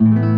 Siempre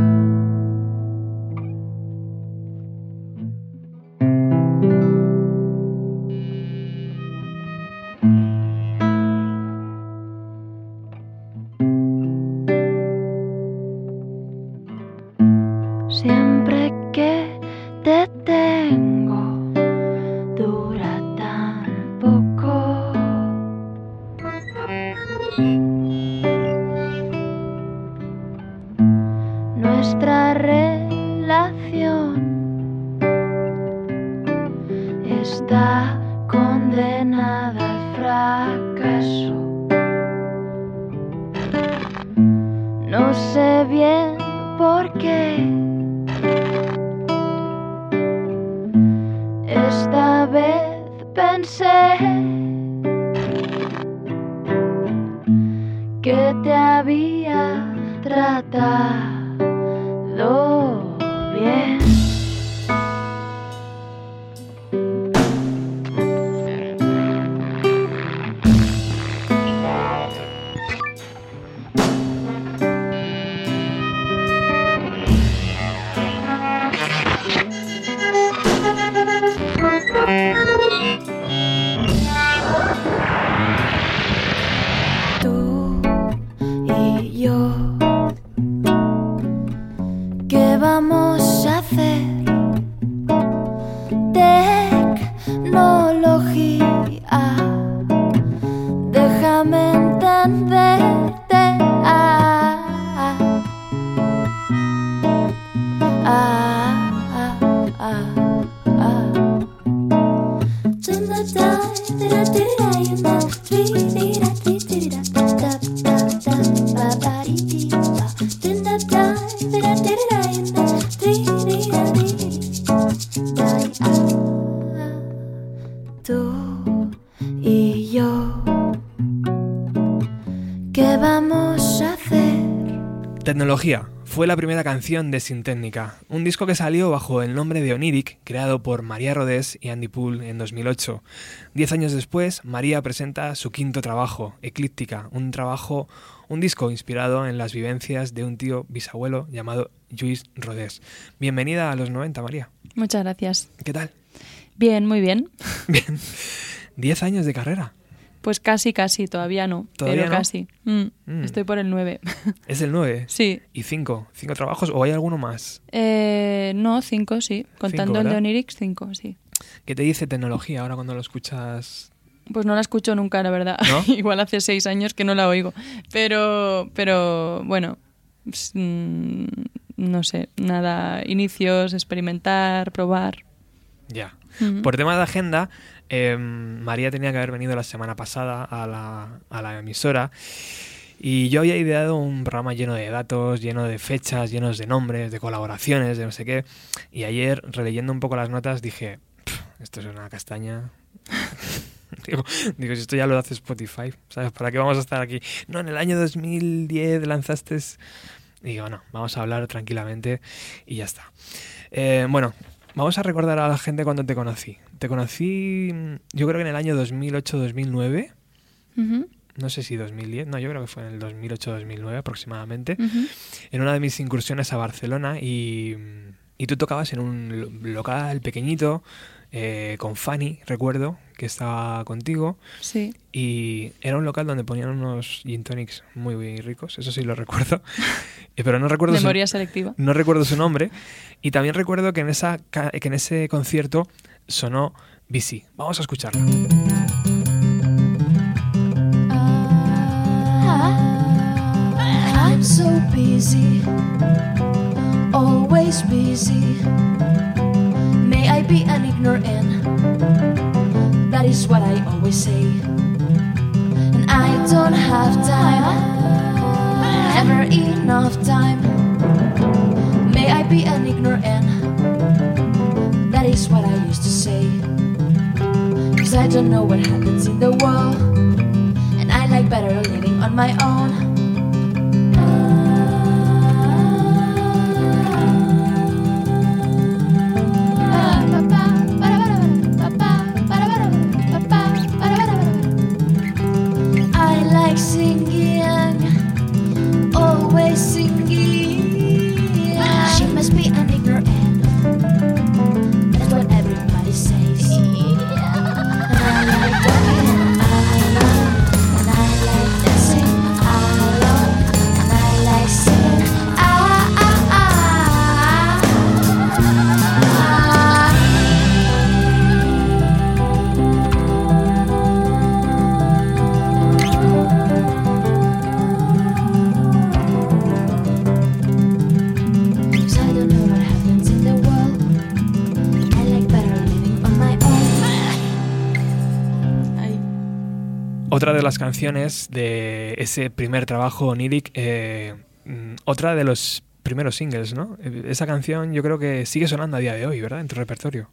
fue la primera canción de Sin Técnica, un disco que salió bajo el nombre de Oniric, creado por María Rodés y Andy Poole en 2008. Diez años después, María presenta su quinto trabajo, Eclíptica, un trabajo, un disco inspirado en las vivencias de un tío bisabuelo llamado Luis Rodés. Bienvenida a los 90, María. Muchas gracias. ¿Qué tal? Bien, muy bien. Bien. Diez años de carrera. Pues casi, casi, todavía no, ¿Todavía pero no? casi. Mm, Mm. Estoy por el 9. Es el 9. sí. ¿Y cinco? ¿Cinco trabajos o hay alguno más? Eh, no, 5, sí. Contando el de. Onirix, 5, sí. ¿Qué te dice tecnología ahora cuando lo escuchas? Pues no la escucho nunca, la verdad. ¿No? Igual hace seis años que no la oigo. Pero, pero bueno, s- mm, no sé, nada, inicios, experimentar, probar. Ya. Por tema de agenda, eh, María tenía que haber venido la semana pasada a la, a la emisora y yo había ideado un programa lleno de datos, lleno de fechas, llenos de nombres, de colaboraciones, de no sé qué. Y ayer, releyendo un poco las notas, dije, "Pff, esto es una castaña. digo, digo, si esto ya lo hace Spotify, ¿sabes? ¿Para qué vamos a estar aquí? No, en el año 2010 lanzaste... Y digo, no, vamos a hablar tranquilamente y ya está. Eh, bueno, vamos a recordar a la gente cuando te conocí. Te conocí, mm, yo creo que en el año 2008-2009. Ujú, No sé si 2010, no, yo creo que fue en el 2008-2009 aproximadamente. ujú. En una de mis incursiones a Barcelona y, y tú tocabas en un lo- local pequeñito eh, con Fanny, recuerdo, que estaba contigo. Sí. Y era un local donde ponían unos gin tonics muy, muy ricos, eso sí lo recuerdo. Eh, Pero no recuerdo su- Memoria selectiva. no recuerdo su nombre. Y también recuerdo que en, esa, que en ese concierto sonó BC. Vamos a escucharlo. I'm so busy, always busy. May I be an ignorant? That is what I always say. And I don't have time, never enough time. May I be an ignorant? That is what I used to say. Cause I don't know what happens in the world. And I like better living on my own. Las canciones de ese primer trabajo oníric, eh, mm, otra de los primeros singles, ¿no? Eh, Esa canción yo creo que sigue sonando a día de hoy, ¿verdad? En tu repertorio.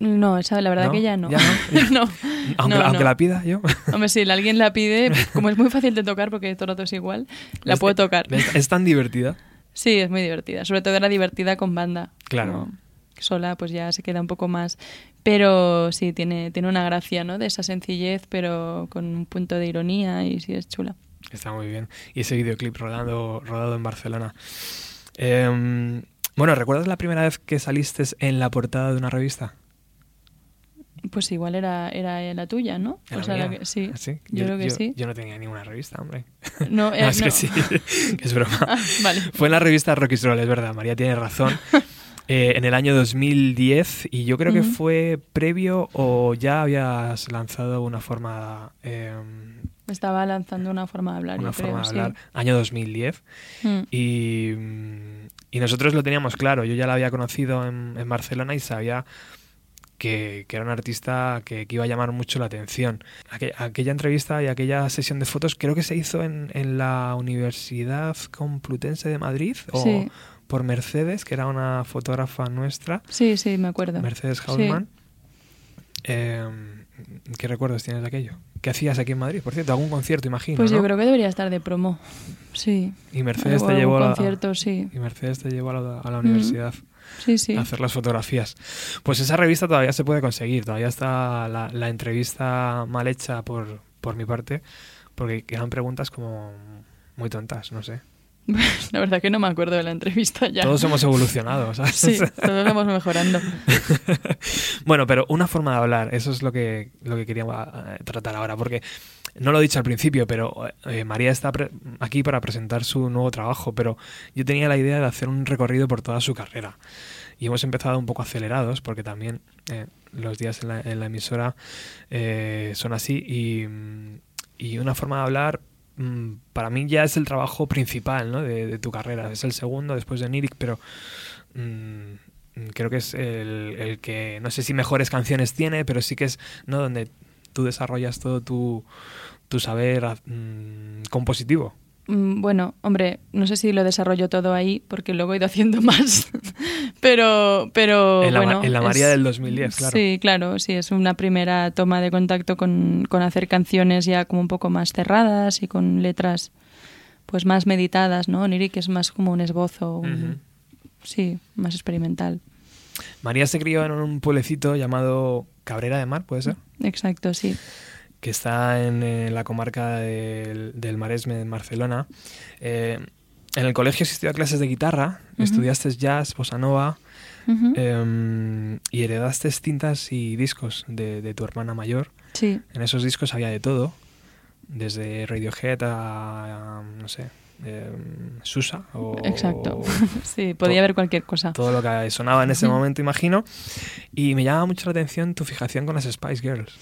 No, esa, la verdad ¿No? que ya no. ¿Ya no? no. Aunque, No, aunque la pida yo. Hombre, si alguien la pide, como es muy fácil de tocar porque todo el rato es igual, la Es- puedo tocar. Es, es tan divertida. Sí, es muy divertida. Sobre todo era divertida con banda. Claro. Sola, pues ya se queda un poco más. Pero sí, tiene, tiene una gracia, ¿no? De esa sencillez, pero con un punto de ironía y sí es chula. Está muy bien. Y ese videoclip rodado, rodado en Barcelona. Em, bueno, ¿recuerdas la primera vez que saliste en la portada de una revista? Pues igual era, era la tuya, ¿no? ¿Era O sea, la mía? que- sí, ¿Ah, sí? yo, creo que yo- sí. Yo no tenía ninguna revista, hombre. No, No, eh, es no. que sí, es broma. Ah, vale. Fue en la revista Rocky Roll, es verdad, María tiene razón. Eh, en el año 2010 y yo creo que fue previo o ya habías lanzado una forma em, Estaba lanzando una forma de hablar, una yo forma creo, de hablar año 2010 sí. Mm. y, y nosotros lo teníamos claro yo ya la había conocido en, en Barcelona y sabía que, que era un artista que, que iba a llamar mucho la atención Aqu- aquella entrevista y aquella sesión de fotos creo que se hizo en, en la Universidad Complutense de Madrid o Sí. Por Mercedes que era una fotógrafa nuestra Sí, sí, me acuerdo. Mercedes Sí. Hausmann. Eh, ¿Qué recuerdos tienes de aquello? ¿Qué hacías aquí en Madrid? Por cierto, algún concierto, imagino. Pues ¿no? yo creo que debería estar de promo. Sí. Y Mercedes O te llevó a la, concierto, sí. y Mercedes te llevó a la, a la Mm. universidad Sí, sí. a hacer las fotografías. Pues esa revista todavía se puede conseguir, todavía está la, la entrevista mal hecha por, por mi parte, porque eran preguntas como muy tontas, no sé. La verdad que no me acuerdo de la entrevista ya. Todos hemos evolucionado, ¿sabes? Sí, todos vamos mejorando. bueno, pero una forma de hablar, eso es lo que, lo que quería eh, tratar ahora, porque no lo he dicho al principio, pero eh, María está aquí para presentar su nuevo trabajo, pero yo tenía la idea de hacer un recorrido por toda su carrera. Y hemos empezado un poco acelerados, porque también eh, los días en la, en la emisora eh, son así, y, y una forma de hablar para mí ya es el trabajo principal de, tu carrera, es el segundo después de Nirik, pero... mm, creo que es el, que no sé si mejores canciones tiene pero sí que es no donde tú desarrollas todo tu, tu saber mm, compositivo. Mm, Bueno, hombre, no sé si lo desarrollo todo ahí, porque luego he ido haciendo más. pero, pero en, la, bueno. en la es- María del 2010 claro Sí, claro, sí, es una primera toma de contacto con, con hacer canciones ya como un poco más cerradas y con letras pues más meditadas, ¿no? Lyric es más como un esbozo, un- sí, más experimental. María se crió en un pueblecito llamado Cabrera de Mar puede ser Exacto, sí. Que está en, eh, la comarca del, del Maresme en Barcelona Eh, en el colegio asistió a clases de guitarra estudiaste jazz bossa nova Ujú. em, y heredaste cintas y discos de, de tu hermana mayor Sí, En esos discos había de todo, desde Radiohead a, a, no sé, eh, Susa o exacto. sí, podía haber cualquier cosa. todo lo que sonaba en ese momento, imagino. Y me llama mucho la atención tu fijación con las Spice Girls.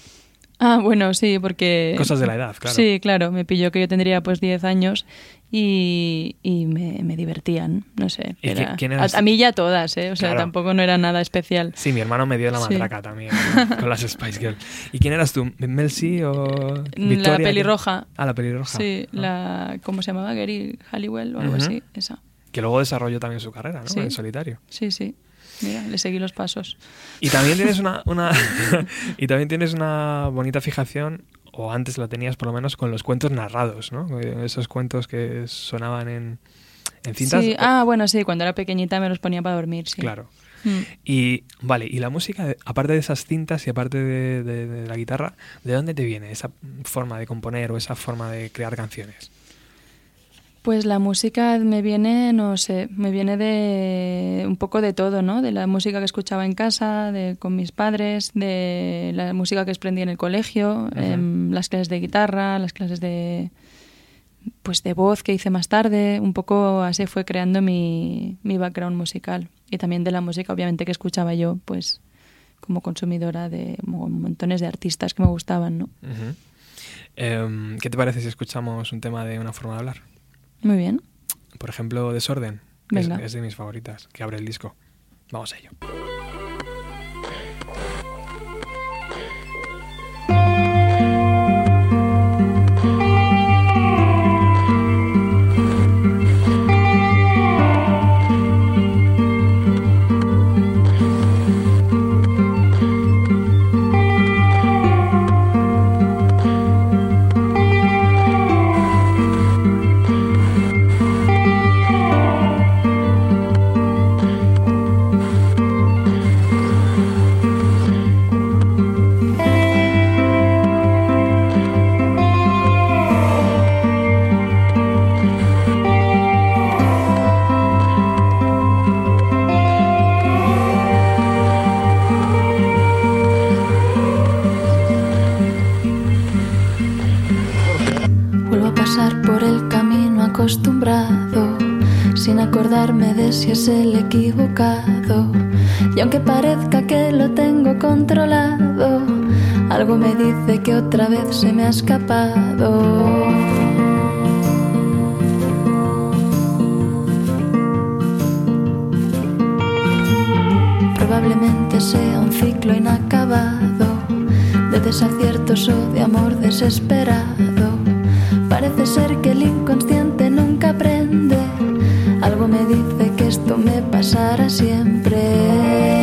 Ah, bueno, sí, porque... Cosas de la edad, claro. Sí, claro, me pilló que yo tendría pues 10 años y, y me, me divertían, no sé. ¿Y era- qui- quién a, a mí ya todas, ¿eh? O sea, Claro. tampoco no era nada especial. Sí, mi hermano me dio la Sí. matraca también ¿no? con las Spice Girls. ¿Y quién eras tú? ¿Mel C o Victoria? La pelirroja. Ah, la pelirroja. Sí, Ah. la... ¿Cómo se llamaba? Gary Halliwell o algo Ujú. así, esa. Que luego desarrolló también su carrera, ¿no? Sí. En solitario. Sí, sí. Mira, le seguí los pasos. Y también tienes una, una y también tienes una bonita fijación, o antes la tenías por lo menos, con los cuentos narrados, ¿no? Eh, Esos cuentos que sonaban en, en cintas. Sí, ah, bueno, sí, cuando era pequeñita me los ponía para dormir, sí. Claro. Mm. Y vale, y la música, aparte de esas cintas y aparte de, de- de la guitarra, ¿de dónde te viene esa forma de componer o esa forma de crear canciones? Pues la música me viene, no sé, me viene de un poco de todo, ¿no? De la música que escuchaba en casa, de con mis padres, de la música que aprendí en el colegio, em, las clases de guitarra, las clases de pues de voz que hice más tarde, un poco así fue creando mi, mi background musical y también de la música obviamente que escuchaba yo, pues como consumidora de mo- montones de artistas que me gustaban, ¿no? Em, ¿Qué te parece si escuchamos un tema de una forma de hablar? Muy bien. Por ejemplo, Desorden, que es, Venga. es de mis favoritas, que abre el disco. Vamos a ello. Es el equivocado. Y aunque parezca que lo tengo controlado, algo me dice que otra vez se me ha escapado. Probablemente sea un ciclo inacabado de desaciertos o de amor desesperado. Parece ser que el inconsciente nunca aprende. Algo me dice esto me pasará siempre.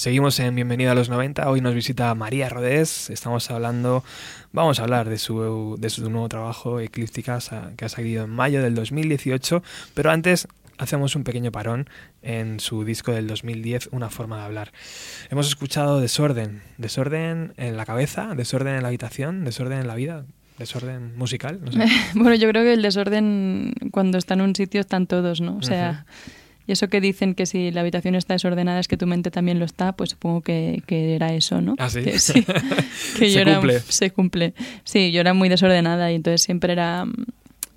Seguimos en Bienvenido a los 90. Hoy nos visita María Rodés. Estamos hablando, vamos a hablar de su, de su nuevo trabajo, Eclípticas, que ha salido en mayo del 2018. Pero antes hacemos un pequeño parón en su disco del 2010, Una forma de hablar. Hemos escuchado desorden, desorden en la cabeza, desorden en la habitación, desorden en la vida, desorden musical. bueno, yo creo que el desorden cuando está en un sitio están todos, ¿no? O sea... Y eso que dicen que si la habitación está desordenada es que tu mente también lo está, pues supongo que, era eso, ¿no? ¿Ah, sí? Que, se cumple. Se cumple. Sí, yo era muy desordenada y entonces siempre era mm,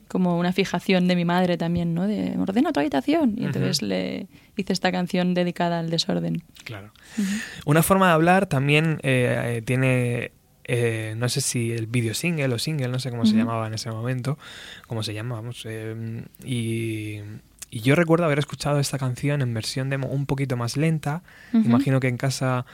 como una fijación de mi madre también, ¿no? De ordena tu habitación. Y entonces le hice esta canción dedicada al desorden. Claro. Una forma de hablar también eh, eh, tiene eh, no sé si el video single o single, no sé cómo se llamaba en ese momento, cómo se llama, vamos, y y yo recuerdo haber escuchado esta canción en versión demo un poquito más lenta. Imagino que en casa,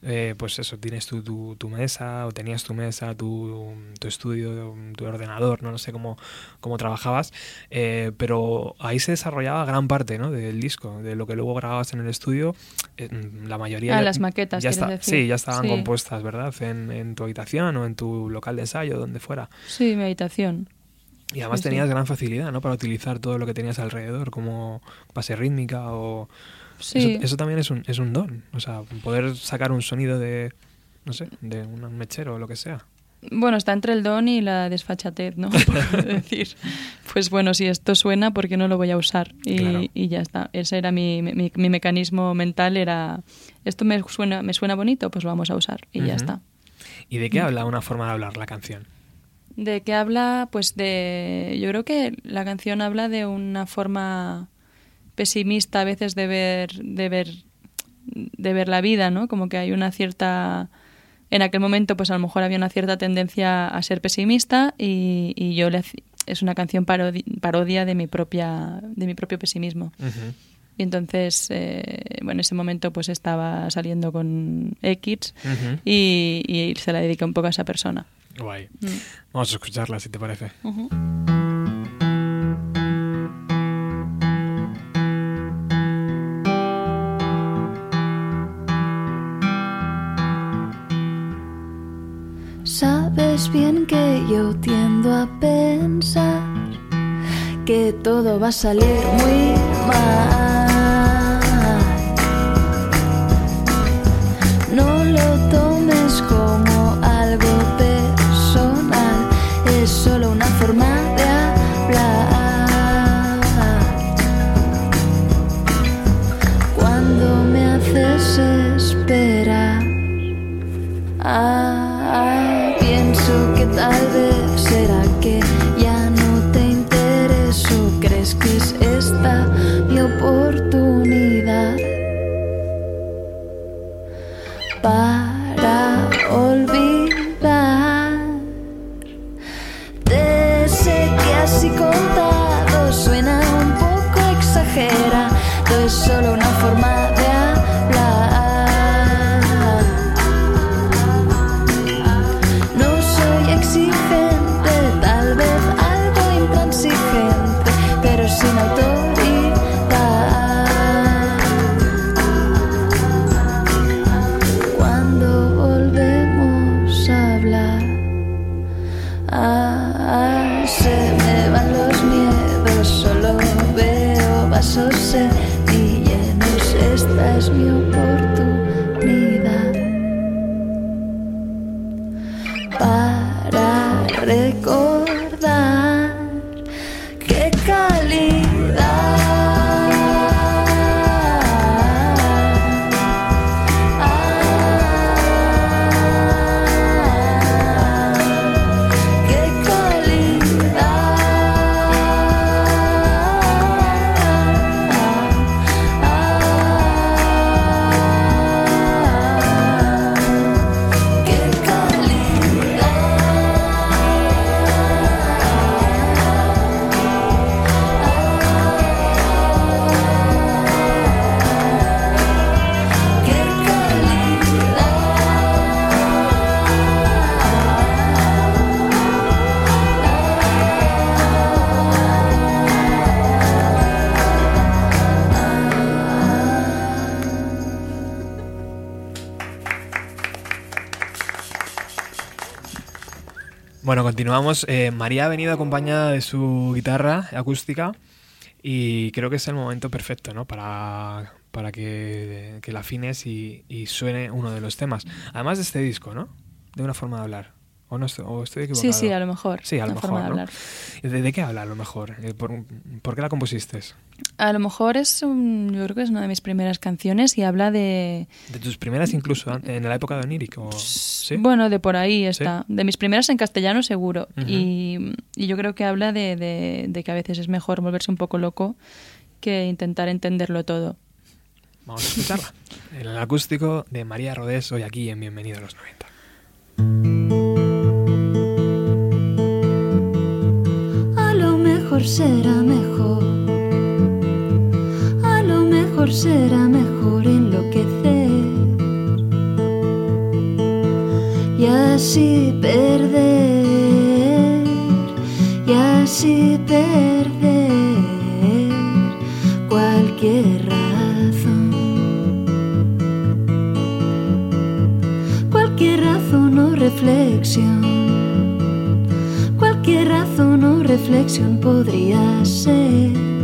eh, pues eso, tienes tu, tu, mesa o tenías tu mesa, tu, tu, estudio, tu ordenador, no, sé cómo, cómo trabajabas. Eh, pero ahí se desarrollaba gran parte ¿no? del disco, de lo que luego grababas en el estudio. la mayoría... Ah, las maquetas, ya está, Sí, ya estaban compuestas, ¿verdad? En, en tu habitación o en tu local de ensayo, donde fuera. Sí, mi habitación. Y además tenías gran facilidad, ¿no? Para utilizar todo lo que tenías alrededor, como base rítmica o... Sí. Eso, también es un, es un don. O sea, poder sacar un sonido de, no sé, de un mechero o lo que sea. Bueno, está entre el don y la desfachatez, ¿no? Por decir, pues bueno, si esto suena, ¿por qué no lo voy a usar? Y, y ya está. Ese era mi, mi, mi, mecanismo mental, era, esto me suena, me suena bonito, pues lo vamos a usar. Y ya está. ¿Y de qué habla una forma de hablar la canción? De qué habla, pues de, yo creo que la canción habla de una forma pesimista a veces de ver, de ver, de ver la vida, ¿no? Como que hay una cierta, en aquel momento, pues a lo mejor había una cierta tendencia a ser pesimista y, y yo le, es una canción parodia de mi propia, de mi propio pesimismo. Y entonces, eh, bueno, en ese momento pues estaba saliendo con X y, y se la dedica un poco a esa persona. Guay. Mm. Vamos a escucharla, si te parece. Sabes bien que yo tiendo a pensar que todo va a salir muy mal. No lo tomes como ah, pienso que tal vez será que ya no te intereso. ¿Crees que es esta mi oportunidad? Para pero sin continuamos. Eh, María ha venido acompañada de su guitarra acústica y creo que es el momento perfecto, ¿no? Para, para que, que la afines y, y suene uno de los temas. Además de este disco, ¿no? De una forma de hablar. ¿O, no estoy, o estoy equivocado? Sí, sí, a lo mejor. Sí, a lo mejor, de ¿no? hablar. ¿De, de qué habla a lo mejor? Eh, ¿Por, por qué la compusiste? A lo mejor es un- yo creo que es una de mis primeras canciones y habla de ¿De tus primeras incluso en la época de Onírico? o- ¿Sí? bueno de por ahí está de mis primeras en castellano seguro y, y yo creo que habla de, de- de que a veces es mejor volverse un poco loco que intentar entenderlo todo Vamos a escucharla. El acústico de María Rodés hoy aquí en Bienvenido a los 90. A lo mejor será mejor. A lo mejor será mejor enloquecer. Y así perder. Y así perder cualquier razón. Cualquier razón o reflexión. Cualquier razón o reflexión podría ser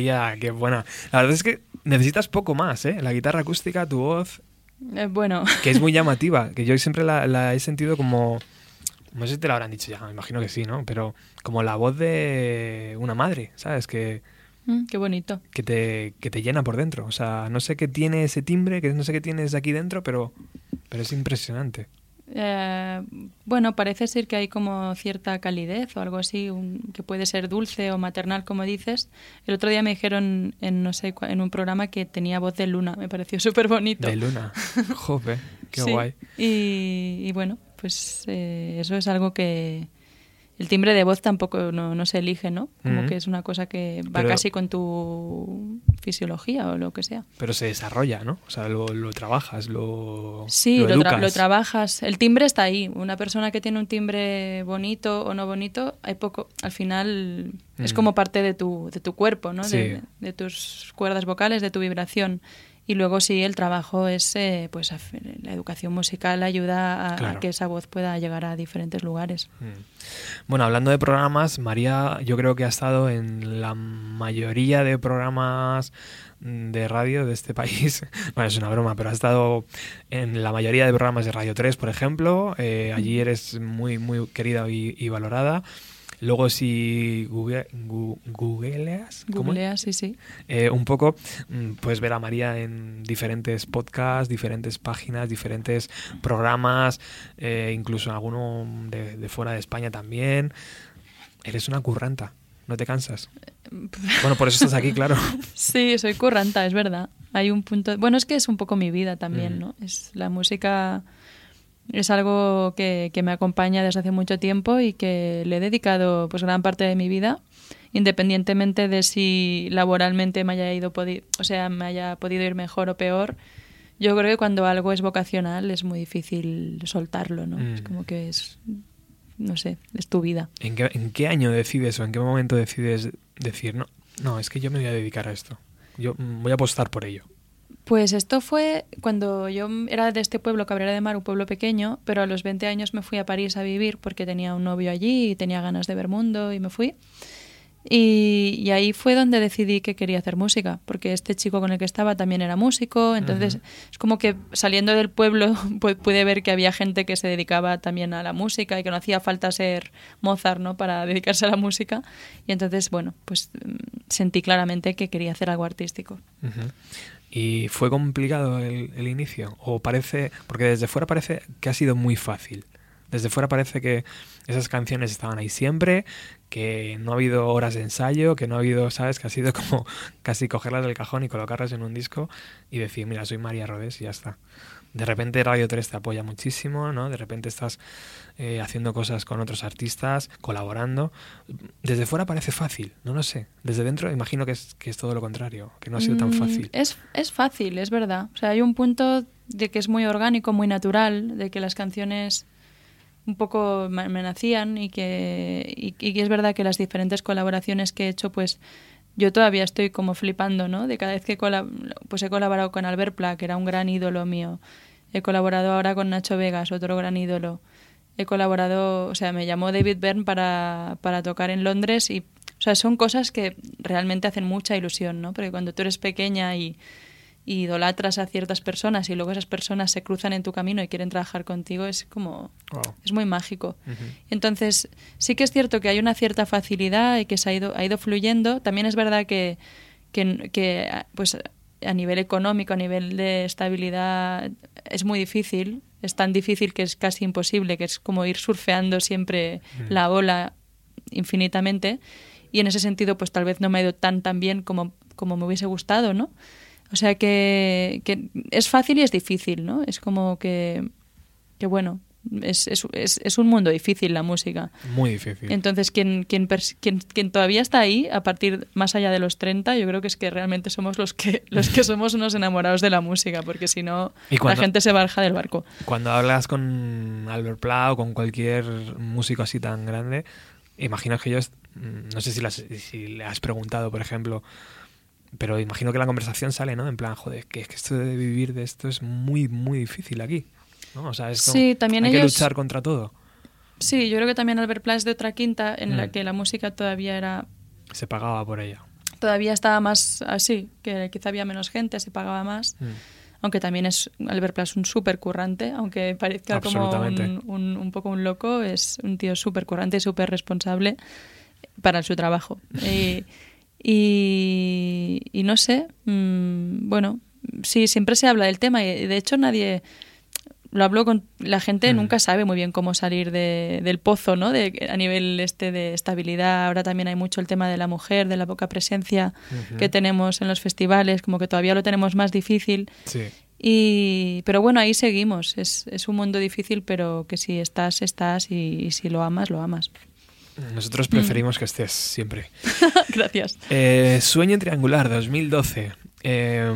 María, qué buena. La verdad es que necesitas poco más, ¿eh? La guitarra acústica, tu voz, Eh, bueno, que es muy llamativa, que yo siempre la, la he sentido como... No sé si te lo habrán dicho ya, me imagino que sí, ¿no? Pero como la voz de una madre, ¿sabes? Que, mm, qué bonito. que, te, que te llena por dentro. O sea, no sé qué tiene ese timbre, que no sé qué tienes aquí dentro, pero, pero es impresionante. Eh, bueno, parece ser que hay como cierta calidez o algo así, un- que puede ser dulce o maternal, como dices. El otro día me dijeron en no sé en un programa que tenía voz de luna, me pareció súper bonito. De luna. Jope, qué Sí, guay. Y, y bueno, pues eh, eso es algo que el timbre de voz tampoco no, no se elige, ¿no? Como Ujú. que es una cosa que va Pero- casi con tu fisiología o lo que sea. Pero se desarrolla, ¿no? O sea, lo, lo trabajas, lo, Sí, lo lo, tra- educas. lo trabajas. El timbre está ahí. Una persona que tiene un timbre bonito o no bonito, hay poco. Al final es Mm. como parte de tu, de tu cuerpo, ¿no? Sí. De, de tus cuerdas vocales, de tu vibración. Y luego sí, el trabajo es, eh, pues, la educación musical ayuda a, que esa voz pueda llegar a diferentes lugares. Mm. Bueno, hablando de programas, María yo creo que ha estado en la mayoría de programas de radio de este país. Bueno, es una broma, pero ha estado en la mayoría de programas de Radio 3, por ejemplo. Eh, allí eres muy, muy querida y, y valorada. Luego si google, gu- googleas, ¿cómo? Googlea, sí, sí. Eh, un poco, mm, puedes ver a María en diferentes podcasts, diferentes páginas, diferentes programas, eh, incluso en alguno de, de fuera de España también. Eres una curranta, no te cansas. Bueno, por eso estás aquí, claro. Sí, soy curranta, es verdad. Hay un punto. Bueno, es que es un poco mi vida también, Mm. ¿no? Es la música es algo que, que me acompaña desde hace mucho tiempo y que le he dedicado pues gran parte de mi vida, independientemente de si laboralmente me haya ido o sea, me haya podido ir mejor o peor. Yo creo que cuando algo es vocacional es muy difícil soltarlo, ¿no? Mm. Es como que es no sé, es tu vida. ¿En qué, ¿En qué año decides o en qué momento decides decir, no, no, es que yo me voy a dedicar a esto? Yo mm, voy a apostar por ello. Pues esto fue cuando yo era de este pueblo, Cabrera de Mar, un pueblo pequeño, pero a los 20 años me fui a París a vivir porque tenía un novio allí y tenía ganas de ver mundo y me fui. Y, y ahí fue donde decidí que quería hacer música, porque este chico con el que estaba también era músico, entonces es como que saliendo del pueblo pu- pude ver que había gente que se dedicaba también a la música y que no hacía falta ser Mozart ¿no? para dedicarse a la música. Y entonces, bueno, pues mm, sentí claramente que quería hacer algo artístico. ¿Y fue complicado el, el inicio? ¿O parece.? Porque desde fuera parece que ha sido muy fácil. Desde fuera parece que esas canciones estaban ahí siempre, que no ha habido horas de ensayo, que no ha habido, ¿sabes? Que ha sido como casi cogerlas del cajón y colocarlas en un disco y decir, mira, soy María Rodés y ya está. De repente Radio 3 te apoya muchísimo, ¿no? De repente estás eh, haciendo cosas con otros artistas, colaborando. Desde fuera parece fácil, no lo sé. Desde dentro imagino que es, que es todo lo contrario, que no ha sido tan Mm, fácil. Es, es fácil, es verdad. O sea, hay un punto de que es muy orgánico, muy natural, de que las canciones un poco me, nacían y que, y, y es verdad que las diferentes colaboraciones que he hecho, pues yo todavía estoy como flipando, ¿no? De cada vez que pues he colaborado con Albert Pla, que era un gran ídolo mío. He colaborado ahora con Nacho Vegas, otro gran ídolo. He colaborado, o sea, me llamó David Byrne para, para tocar en Londres y, o sea, son cosas que realmente hacen mucha ilusión, ¿no? Porque cuando tú eres pequeña y, y idolatras a ciertas personas y luego esas personas se cruzan en tu camino y quieren trabajar contigo, es como, Wow. es muy mágico. Entonces, sí que es cierto que hay una cierta facilidad y que se ha ido, ha ido fluyendo. También es verdad que, que, que, pues, a nivel económico, a nivel de estabilidad, es muy difícil. Es tan difícil que es casi imposible, que es como ir surfeando siempre la ola infinitamente. Y en ese sentido, pues tal vez no me ha ido tan tan bien como, como me hubiese gustado, ¿no? O sea que, que es fácil y es difícil, ¿no? Es como que, que bueno, es, es, es, es un mundo difícil la música. Muy difícil. Entonces, quien, quien, quien, quien todavía está ahí, a partir más allá de los 30, yo creo que es que realmente somos los que, los que somos unos enamorados de la música, porque si no, la gente se baja del barco. Cuando hablas con Albert Pla o con cualquier músico así tan grande, imagino que ellos, mm, no sé si, las- si le has preguntado, por ejemplo, pero imagino que la conversación sale, ¿no? En plan, joder, que, es que esto de vivir de esto es muy, muy difícil aquí. ¿no? O sea, es como- Sí, también hay que luchar contra todo. Sí, yo creo que también Albert Pla es de otra quinta en la Mm. que la música todavía era Se pagaba por ella. todavía estaba más así, que quizá había menos gente, se pagaba más. Mm. Aunque también es Albert Pla es un súper currante, aunque parezca como un, un- un poco un loco, es un tío súper currante y súper responsable para su trabajo. Y, y- y no sé, mm, bueno, sí, siempre se habla del tema y de hecho nadie lo hablo con la gente Mm. nunca sabe muy bien cómo salir de- del pozo no de a nivel este de estabilidad. Ahora también hay mucho el tema de la mujer de la poca presencia que tenemos en los festivales como que todavía lo tenemos más difícil. Sí. y pero bueno ahí seguimos. Es, es un mundo difícil pero que si estás estás y, y si lo amas lo amas Nosotros Mm. preferimos que estés siempre. gracias Eh, Sueño Triangular, 2012. Eh,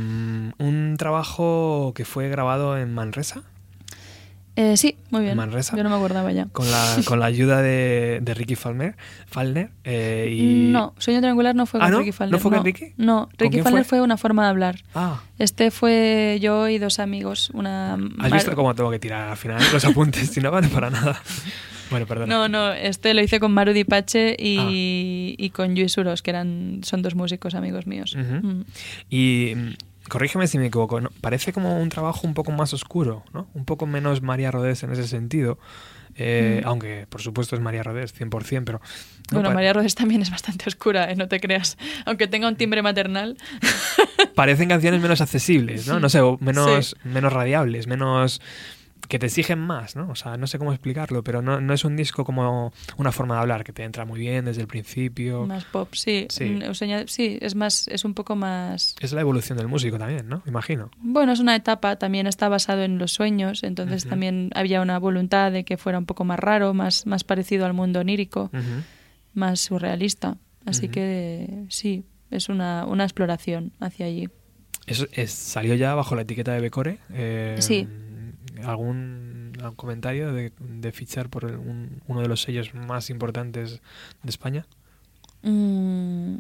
un trabajo que fue grabado en Manresa. Eh, sí muy bien Manresa. yo no me acordaba ya con la, con la ayuda de, de Ricky Falmer, Falner. eh, y... no sueño triangular no fue Ah, con ¿no? Ricky Falner ¿No fue con Ricky? no ¿Con Ricky Falner fue? fue una forma de hablar Ah, Este fue yo y dos amigos. Una ¿has visto cómo tengo que tirar al final los apuntes? Si no vale para nada. Bueno, perdón. No, no, este lo hice con Maru Dipache y, Ah. y con Luis Uros, que eran son dos músicos amigos míos. Mm. Y mm, corrígeme si me equivoco, ¿no? parece como un trabajo un poco más oscuro, ¿no? Un poco menos María Rodés en ese sentido. Eh, Mm. Aunque, por supuesto, es María Rodés, 100%, pero... no Bueno, María Rodés también es bastante oscura, ¿eh? no te creas. Aunque tenga un timbre maternal. Parecen canciones menos accesibles, ¿no? No sé, menos, Sí. menos radiables, menos... que te exigen más, ¿no? O sea, no sé cómo explicarlo, pero no, no es un disco como una forma de hablar, que te entra muy bien desde el principio. Más pop, sí. Sí. Mm, Eusenia- sí, es más, es un poco más. Es la evolución del músico también, ¿no? Imagino. Bueno, es una etapa, también está basado en los sueños, entonces también había una voluntad de que fuera un poco más raro, más, más parecido al mundo onírico, más surrealista. Así que sí, es una, una exploración hacia allí. Eso es- salió ya bajo la etiqueta de Becore. Eh, Sí. ¿Algún, algún comentario de, de fichar por el- un- uno de los sellos más importantes de España? Mm,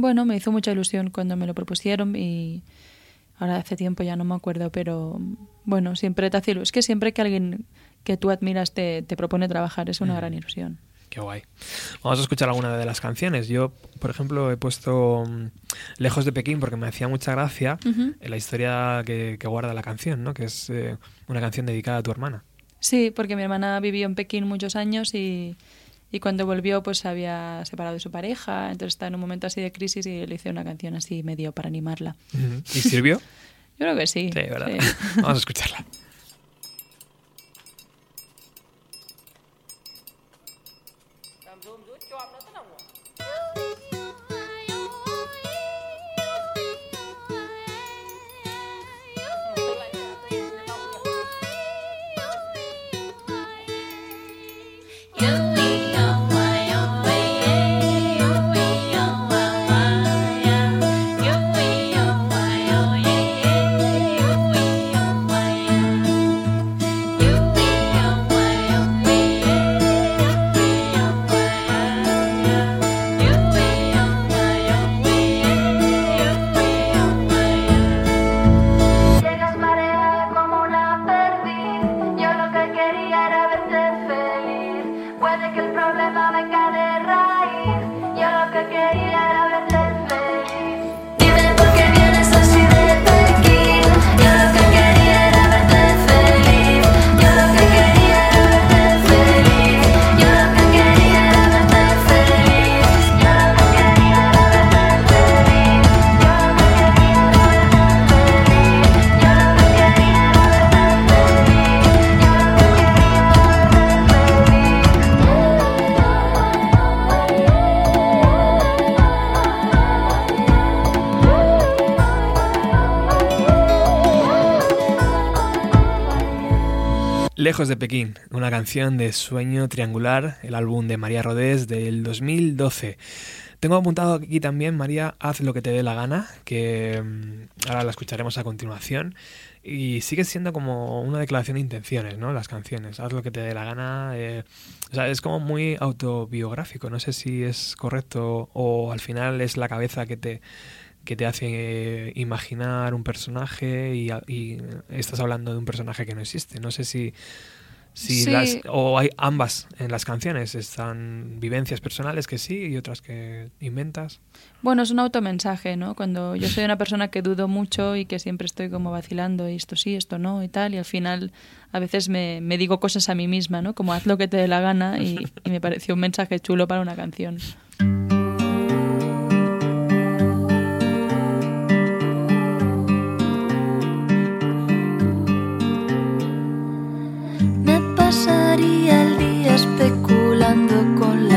bueno, me hizo mucha ilusión cuando me lo propusieron y ahora hace tiempo ya no me acuerdo, pero bueno, siempre te hace ilusión. Es que siempre que alguien que tú admiras te, te propone trabajar es una Mm. gran ilusión. Qué guay. Vamos a escuchar alguna de las canciones. Yo, por ejemplo, he puesto mm, Lejos de Pekín porque me hacía mucha gracia Ujú. la historia que, que guarda la canción, ¿no? Que es eh, una canción dedicada a tu hermana. Sí, porque mi hermana vivió en Pekín muchos años y, y cuando volvió pues se había separado de su pareja, entonces está en un momento así de crisis y le hice una canción así medio para animarla. ¿Y sirvió? Yo creo que sí. Sí, ¿verdad? sí. Vamos a escucharla. Lejos de Pekín, una canción de Sueño Triangular, el álbum de María Rodés del 2012. Tengo apuntado aquí también, María, haz lo que te dé la gana, que mm, ahora la escucharemos a continuación. Y sigue siendo como una declaración de intenciones, ¿no? Las canciones, haz lo que te dé la gana. Eh, o sea, es como muy autobiográfico, no sé si es correcto o al final es la cabeza que te que te hace eh, imaginar un personaje y, estás hablando de un personaje que no existe. No sé si, si las, o hay ambas en las canciones, están vivencias personales que sí y otras que inventas. Bueno, es un automensaje, ¿no? Cuando yo soy una persona que dudo mucho y que siempre estoy como vacilando y esto sí, esto no y tal, y al final a veces me, me digo cosas a mí misma, ¿no? Como haz lo que te dé la gana y, y me pareció un mensaje chulo para una canción. especulando con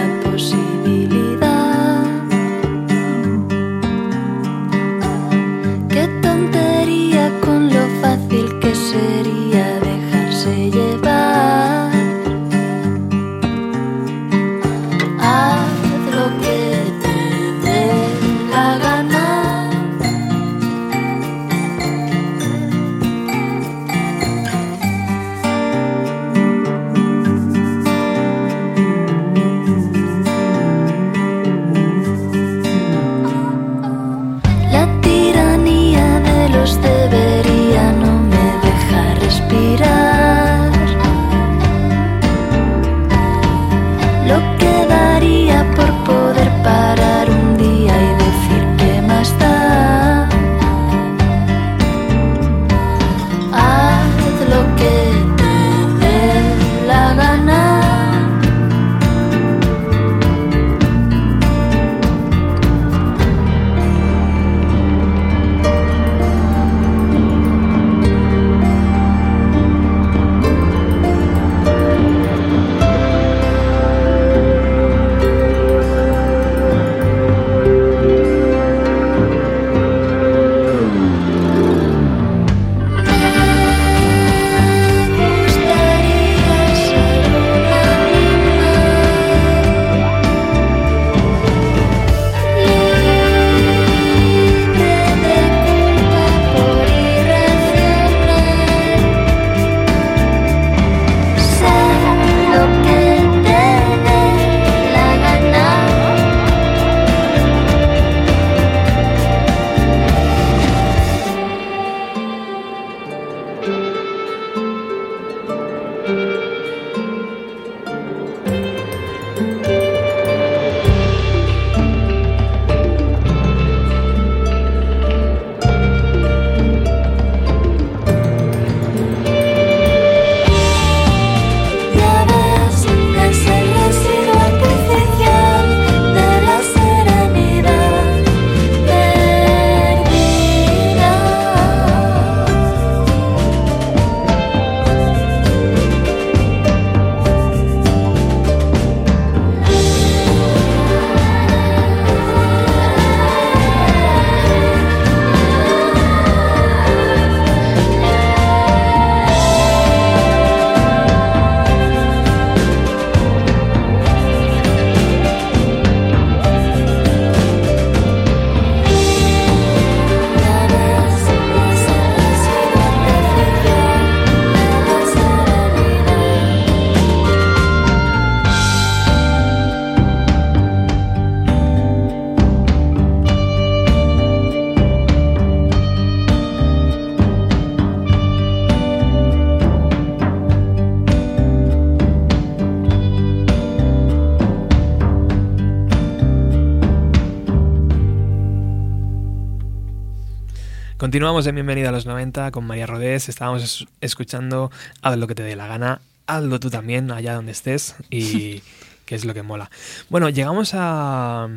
Continuamos en Bienvenida a los 90 con María Rodés. Estábamos escuchando Haz lo que te dé la gana. Hazlo tú también, allá donde estés. Y que es lo que mola. Bueno, llegamos a,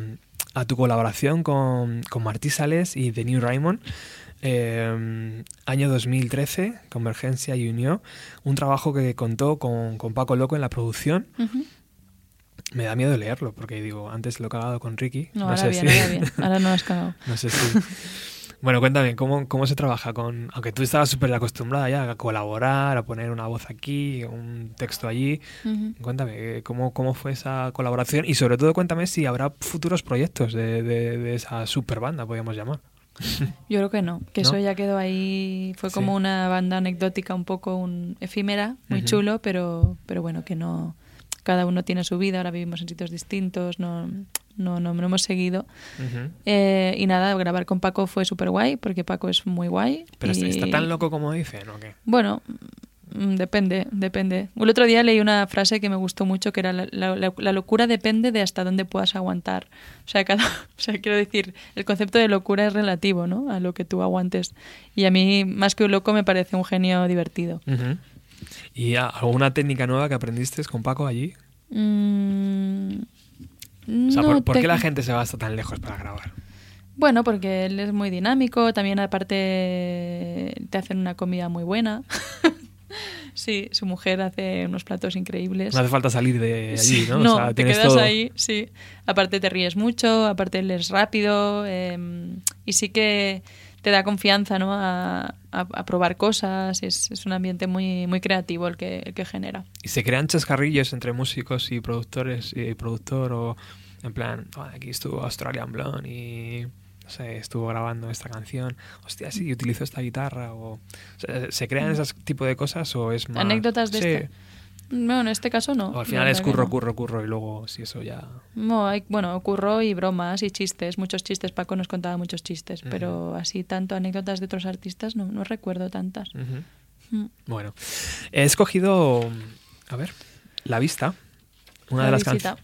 tu colaboración con, con Martí Sales y The New Raymond. Eh, año 2013, Convergencia y Unión. Un trabajo que contó con, Paco Loco en la producción. Me da miedo leerlo, porque digo, antes lo he cagado con Ricky. No, ahora bien, ahora bien. Ahora no has cagado. no sé si. Bueno, cuéntame, ¿cómo, cómo se trabaja con... Aunque tú estabas súper acostumbrada ya a colaborar, a poner una voz aquí, un texto allí. Cuéntame, ¿cómo, ¿cómo fue esa colaboración? Y sobre todo cuéntame si habrá futuros proyectos de, de- de esa super banda, podríamos llamar. Yo creo que no, que ¿No? eso ya quedó ahí, fue como Sí. una banda anecdótica un poco un, efímera, muy chulo, pero, pero bueno, que no, cada uno tiene su vida, ahora vivimos en sitios distintos, no, no, no, no hemos seguido. Ujú. Eh, y nada, grabar con Paco fue súper guay, porque Paco es muy guay. Pero y- ¿está tan loco como dicen o qué? Bueno, mm, depende, depende. El otro día leí una frase que me gustó mucho, que era la, la- la- locura depende de hasta dónde puedas aguantar. O sea, cada, o sea, quiero decir, el concepto de locura es relativo, ¿no? A lo que tú aguantes. Y a mí, más que un loco, me parece un genio divertido. Ujú. ¿Y alguna técnica nueva que aprendiste con Paco allí? Mm, O sea, no ¿por, qué la gente se va hasta tan lejos para grabar? Bueno, porque él es muy dinámico, también aparte te hacen una comida muy buena. sí, su mujer hace unos platos increíbles. No hace falta salir de allí, Sí, ¿no? no, o sea, te quedas todo. ahí, sí. Aparte te ríes mucho, aparte él es rápido eh, y sí que te da confianza, ¿no? A, a- a probar cosas. Es, es un ambiente muy, muy creativo el que, el que genera. Y se crean chascarrillos entre músicos y productores y productor o en plan, "Ah, aquí estuvo Australian Blonde y no sé, estuvo grabando esta canción. Hostia, sí, utilizó esta guitarra o, o sea, se crean ese tipo de cosas o es más ¿Anécdotas de Sí. No, en este caso no. O al final es curro, curro, curro y luego si eso ya No, hay, bueno, curro y bromas y chistes, muchos chistes. Paco nos contaba muchos chistes, pero así tanto anécdotas de otros artistas no, no recuerdo tantas. Mm. Bueno, he escogido, a ver, La Vista, una la de las canciones.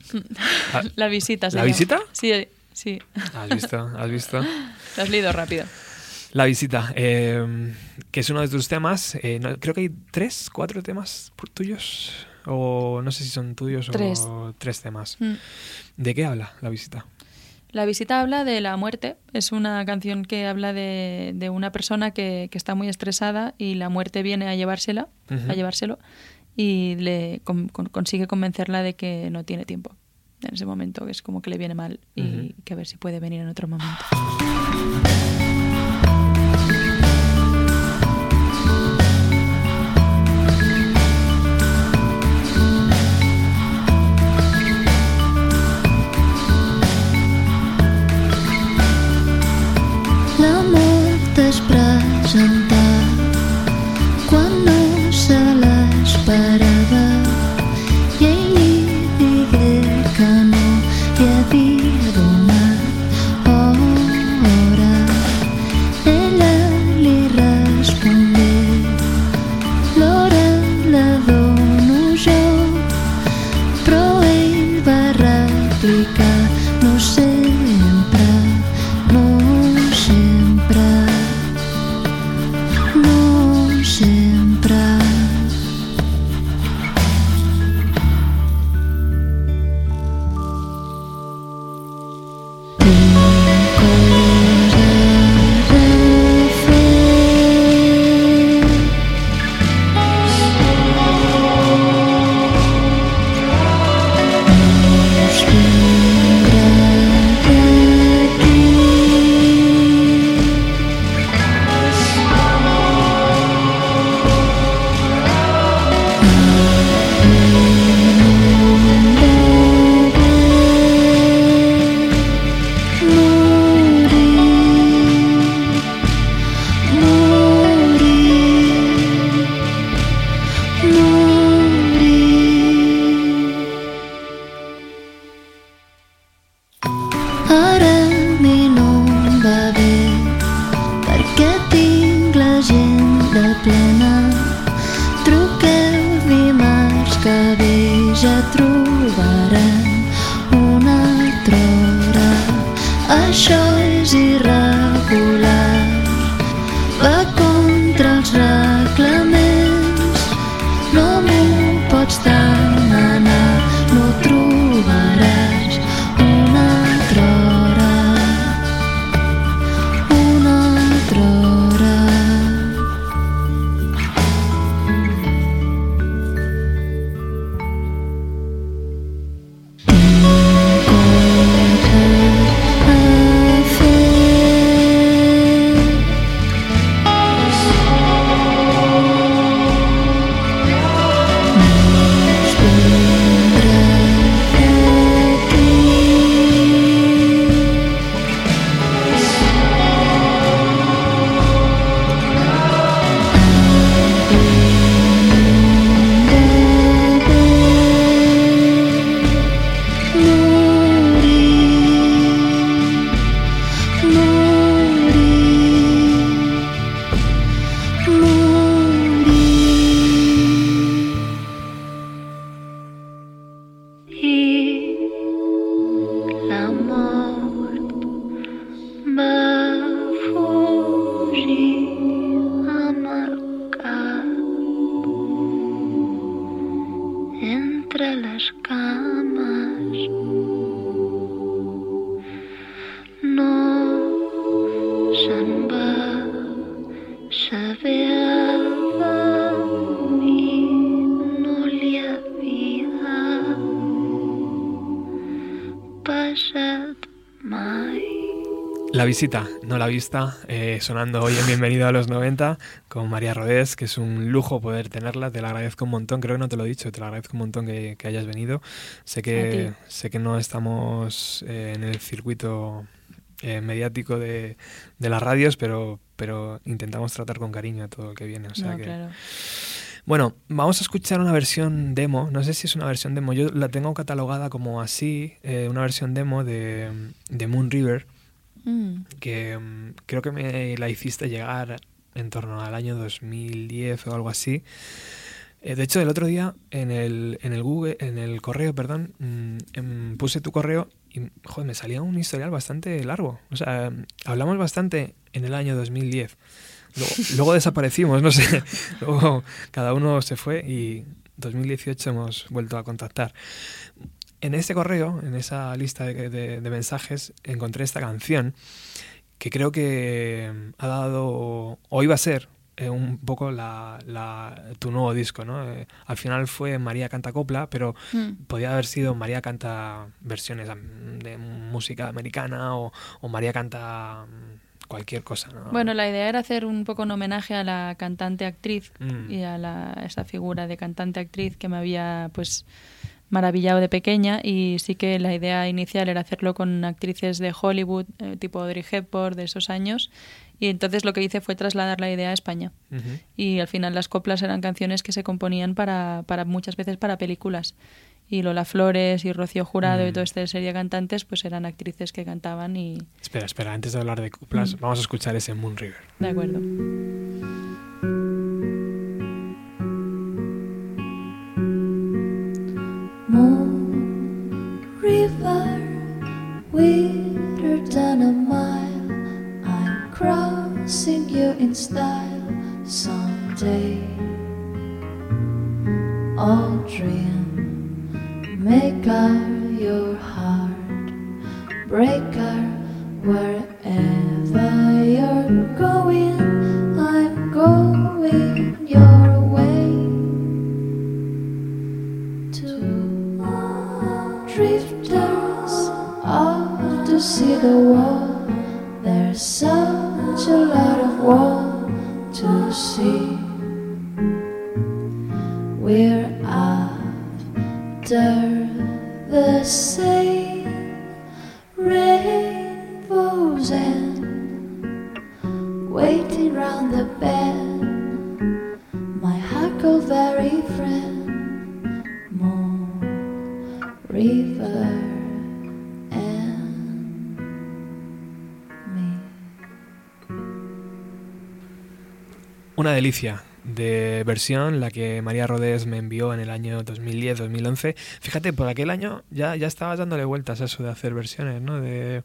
Ah, la visita. ¿La llama. visita? Sí, sí. ¿Has visto? ¿Has visto? Lo has leído rápido. La visita, eh, que es uno de tus temas. eh, no- creo que hay tres, cuatro temas tuyos. O no sé si son tuyos Tres. o tres temas. Mm. ¿De qué habla la visita? La visita habla de la muerte. Es una canción que habla de, de una persona que, que está muy estresada y la muerte viene a llevársela, a llevárselo, y le con- con- consigue convencerla de que no tiene tiempo. En ese momento, que es como que le viene mal y que a ver si puede venir en otro momento. Visita, no la vista, eh, sonando hoy en Bienvenido a los 90 con María Rodés, que es un lujo poder tenerla, te lo agradezco un montón, creo que no te lo he dicho, te lo agradezco un montón que, hayas venido. Sé que, sé que no estamos eh, en el circuito eh, mediático de, las radios, pero, pero intentamos tratar con cariño a todo lo que viene. O sea que... Bueno, vamos a escuchar una versión demo. No sé si es una versión demo. Yo la tengo catalogada como así, una versión demo de, de Moon River Mm. que mm, creo que me la hiciste llegar en torno al año 2010 o algo así. Eh, de hecho, el otro día en el, en el Google, en el correo, perdón, mm, em, puse tu correo y joder, me salía un historial bastante largo. O sea, hablamos bastante en el año 2010. Luego, luego desaparecimos, no sé. Luego cada uno se fue y 2018 hemos vuelto a contactar. En ese correo, en esa lista de, mensajes, encontré esta canción que creo que ha dado, o iba a ser, eh, un poco la, tu nuevo disco, ¿no? Eh, al final fue María canta copla, pero mm. podía haber sido María canta versiones de música americana o, María canta mm, cualquier cosa. Bueno, la idea era hacer un poco un homenaje a la cantante actriz mm. y a, la, a esa figura de cantante actriz que me había pues maravillado de pequeña y sí que la idea inicial era hacerlo con actrices de Hollywood, eh, tipo Audrey Hepburn de esos años. Y entonces lo que hice fue trasladar la idea a España. Y al final las coplas eran canciones que se componían para, para muchas veces para películas. Y Lola Flores y Rocío Jurado y toda esta serie de cantantes pues eran actrices que cantaban y... Espera, espera, antes de hablar de coplas, vamos a escuchar ese Moon River. De acuerdo. River, wider than a mile. I'm crossing you in style someday. All dream maker, your heart breaker, wherever you're going, I'm going your way. See the world. There's such a lot of world to see. We're after the same rainbows and waiting round the bend. My huckleberry friend. Una delicia de versión, la que María Rodés me envió en el año 2010-2011. Fíjate, por aquel año ya, ya estabas dándole vueltas a eso de hacer versiones, ¿no? De,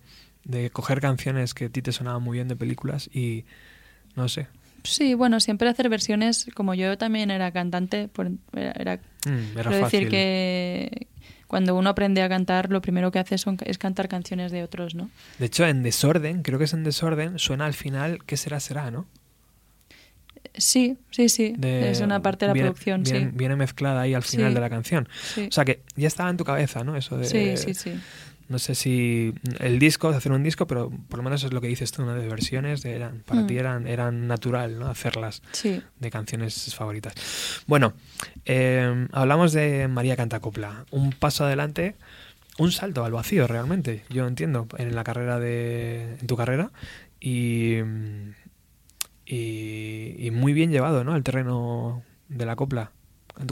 coger canciones que a ti te sonaban muy bien de películas y no sé. Sí, bueno, siempre hacer versiones, como yo también era cantante, era, mm, era decir que, cuando uno aprende a cantar, lo primero que hace son, es cantar canciones de otros, ¿no? De hecho, en Desorden, creo que es en Desorden, suena al final ¿Qué será, será, no? Sí, sí, sí. es una parte de la producción, viene, sí. Viene mezclada ahí al final de la canción. O sea que ya estaba en tu cabeza, ¿no? Eso de... Sí, sí, sí. No sé si el disco, hacer un disco, pero por lo menos es lo que dices tú, ¿no? De versiones, eran, para mm. ti eran, eran natural, ¿no? Hacerlas de canciones favoritas. Bueno, eh, hablamos de María Cantacopla. Un paso adelante, un salto al vacío realmente, yo entiendo, en la carrera de. en tu carrera. Y. Y, muy bien llevado, ¿no? Al terreno de la copla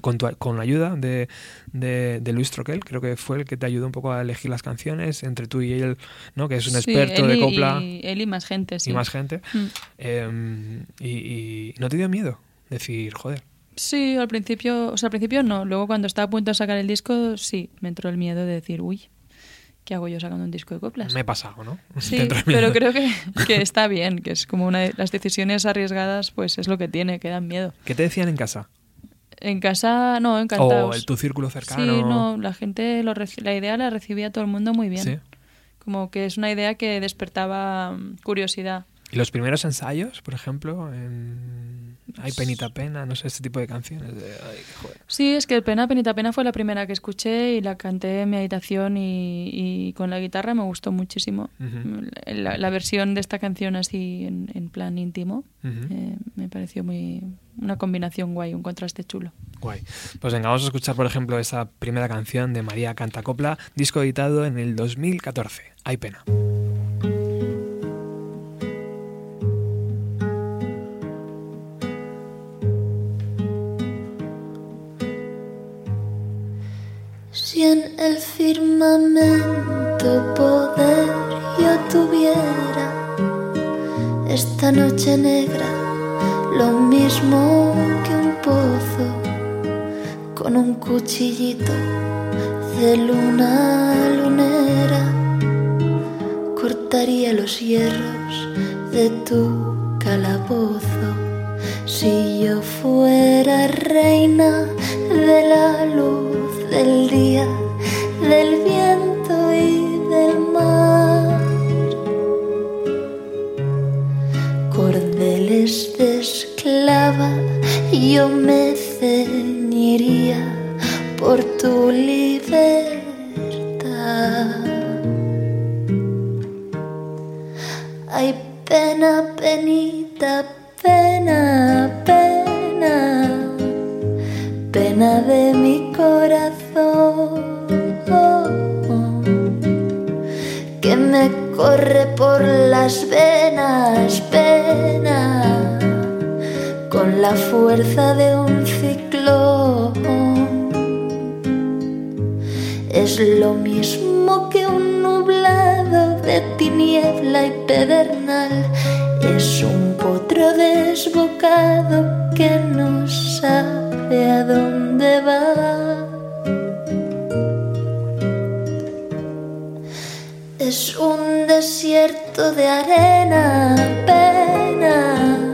con, con la ayuda de, de, Luis Troquel, creo que fue el que te ayudó un poco a elegir las canciones entre tú y él, ¿no? que es un experto de copla. Y, él y más gente, sí. Y más gente. Mm. Em, y, no te dio miedo decir, joder. Sí, al principio, o sea, al principio no. Luego cuando estaba a punto de sacar el disco, sí, me entró el miedo de decir, uy, ¿qué hago yo sacando un disco de coplas? Me he pasado, ¿no? Sí, pero creo que, que está bien, que es como una de las decisiones arriesgadas, pues es lo que tiene, que dan miedo. ¿Qué te decían en casa? En casa, no, encantados. O el, tu círculo cercano. Sí, no, la gente, lo la idea la recibía todo el mundo muy bien. Sí. Como que es una idea que despertaba mm, curiosidad. ¿Y los primeros ensayos, por ejemplo? En... Hay penita pena, no sé, este tipo de canciones. de- ay, joder. Sí, es que el Pena Penita Pena fue la primera que escuché y la canté en mi habitación y, y con la guitarra me gustó muchísimo. La, la versión de esta canción así en, en plan íntimo eh, me pareció muy una combinación guay, un contraste chulo. Guay. Pues venga, vamos a escuchar, por ejemplo, esa primera canción de María Cantacopla, disco editado en el 2014. Hay pena. Si en el firmamento poder yo tuviera esta noche negra, lo mismo que un pozo con un cuchillito de luna lunera, cortaría los hierros de tu calabozo. Si yo fuera reina de la luz del día, del viento y del mar, cordeles de esclava, yo me las venas, pena, con la fuerza de un ciclón. Es lo mismo que un nublado de tiniebla y pedernal. Es un potro desbocado que no sabe a dónde va. Es un desierto de arena, pena.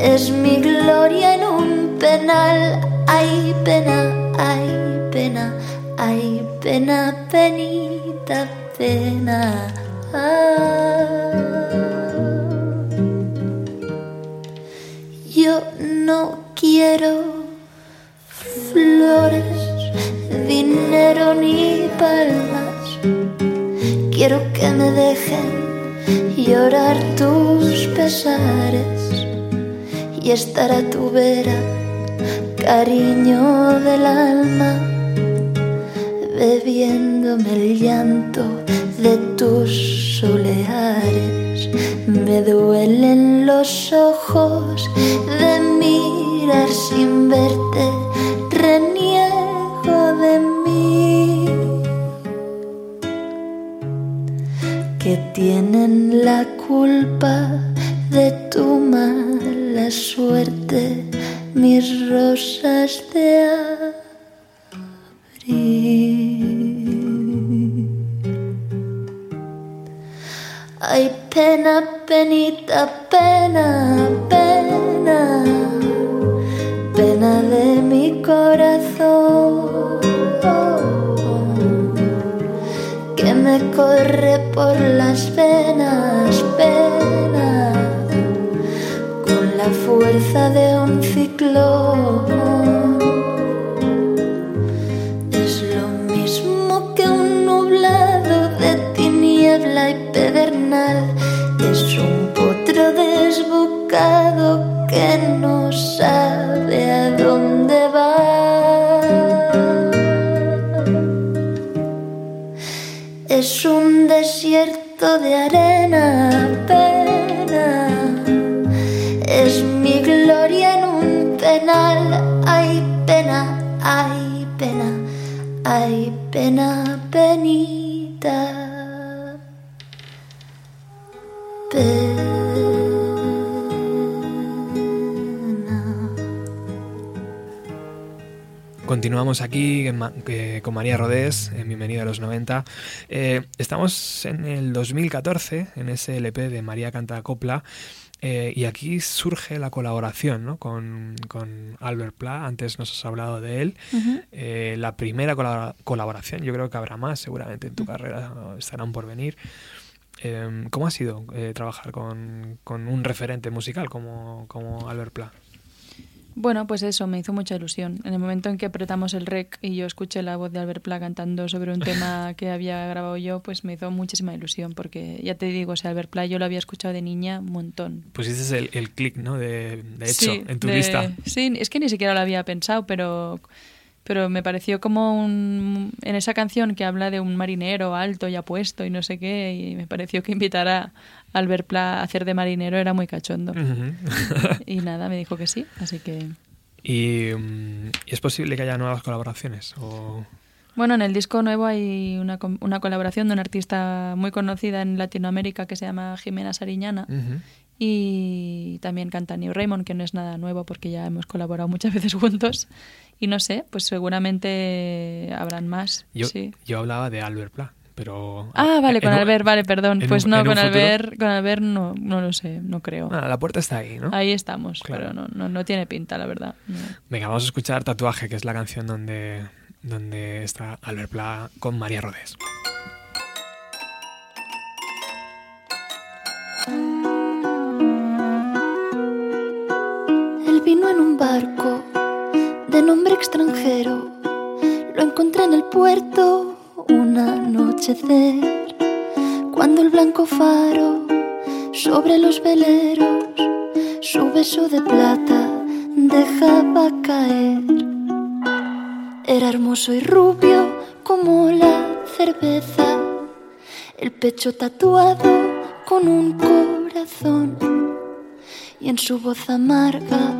Es mi gloria en un penal. Hay pena, hay pena, hay pena, penita, pena. Ah. Yo no quiero flores, dinero ni palmas. Quiero que me dejen llorar tus pesares y estar a tu vera, cariño del alma, bebiéndome el llanto de tus soleares. Me duelen los ojos de mirar sin verte, que tienen la culpa de tu mala suerte, mis rosas de abril. Ay, pena, penita, pena, pena, pena de mi corazón. Que me corre por las venas, Aquí con María Rodés, en Bienvenida a los 90. Eh, estamos en el 2014, en ese LP de María Canta Copla, eh, y aquí surge la colaboración ¿no? con, Albert Pla, antes nos has hablado de él. Eh, la primera colaboración, yo creo que habrá más seguramente en tu carrera, estarán por venir. ¿Cómo ha sido trabajar con, un referente musical como, como Albert Pla? Bueno, pues eso, me hizo mucha ilusión. En el momento en que apretamos el rec y yo escuché la voz de Albert Pla cantando sobre un tema que había grabado yo, pues me hizo muchísima ilusión, porque ya te digo, o sea, Albert Pla yo lo había escuchado de niña un montón. Pues ese es el, el clic, ¿no? De, hecho, en tu lista. Sí, es que ni siquiera lo había pensado, pero pero me pareció como un, en esa canción que habla de un marinero alto y apuesto y no sé qué, y me pareció que invitar a Albert Pla hacer de marinero era muy cachondo. y nada, me dijo que sí, así que... ¿Y, mm, es posible que haya nuevas colaboraciones? Bueno, en el disco nuevo hay una, una, colaboración de una artista muy conocida en Latinoamérica que se llama Jimena Sariñana. Y también canta New Raymond, que no es nada nuevo porque ya hemos colaborado muchas veces juntos. Y no sé, pues seguramente habrán más. Yo, sí. yo hablaba de Albert Pla, pero... Ah, vale, con Albert, vale, perdón. Pues no, con Albert, con Albert no, no lo sé, no creo. Ah, la puerta está ahí, ¿no? Ahí estamos, pero no, no, no, tiene pinta, la verdad. Venga, vamos a escuchar Tatuaje, que es la canción donde, donde está Albert Pla con María Rodés. Él vino en un barco de nombre extranjero. Lo encontré en el puerto un anochecer, cuando el blanco faro sobre los veleros su beso de plata dejaba caer. Era hermoso y rubio como la cerveza, el pecho tatuado con un corazón y en su voz amarga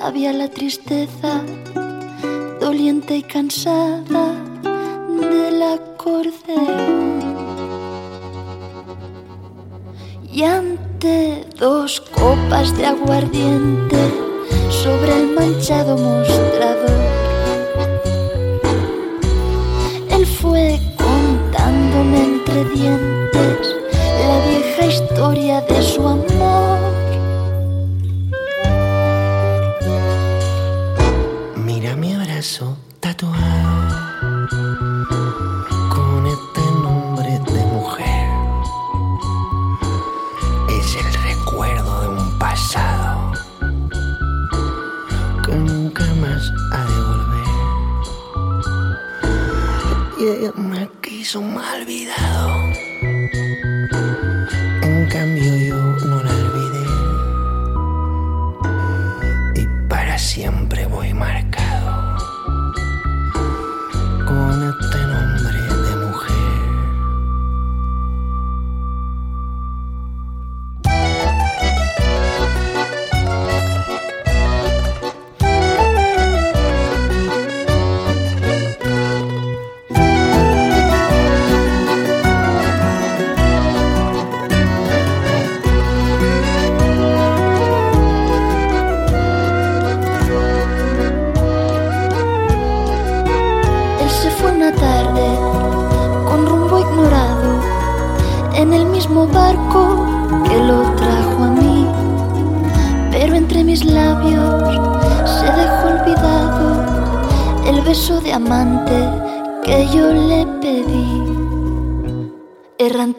había la tristeza doliente y cansada del acordeón. Y ante dos copas de aguardiente sobre el manchado mostrador, él fue contándome entre dientes la vieja historia de su amor. tatuado me quiso mal olvidado.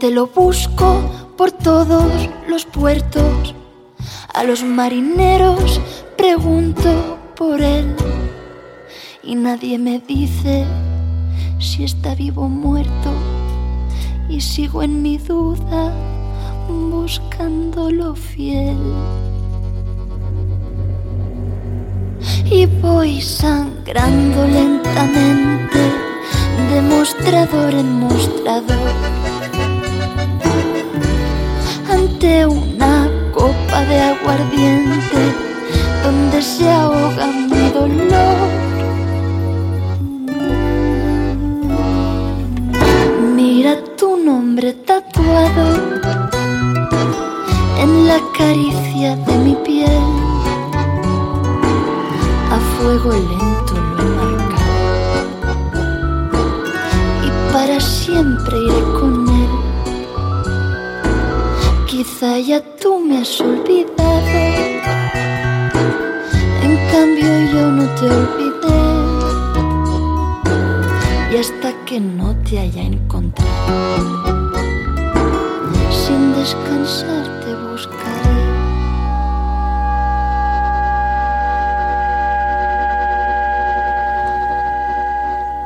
Te lo busco por todos los puertos. A los marineros pregunto por él. Y nadie me dice si está vivo o muerto. Y sigo en mi duda buscándolo fiel. Y voy sangrando lentamente de mostrador en mostrador ante una copa de aguardiente donde se ahoga mi dolor. Mira tu nombre tatuado en la caricia de mi piel lento lo he y para siempre iré con él. Quizá ya tú me has olvidado, en cambio yo no te olvidé. Y hasta que no te haya encontrado sin descansar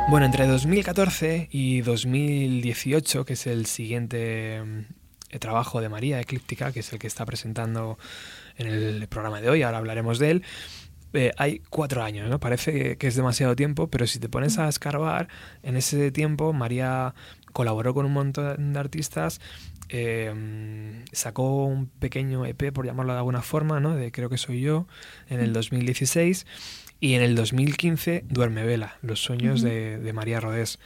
Bueno, entre 2014 y 2018, que es el siguiente mm, trabajo de María Eclíptica, que es el que está presentando en el programa de hoy, ahora hablaremos de él, eh, hay cuatro años, ¿no? Parece que es demasiado tiempo, pero si te pones a escarbar, en ese tiempo María colaboró con un montón de artistas, eh, sacó un pequeño EP, por llamarlo de alguna forma, ¿no? De Creo que soy yo, en el 2016 y en el 2015, Duerme Vela, Los sueños de, de, María Rodés.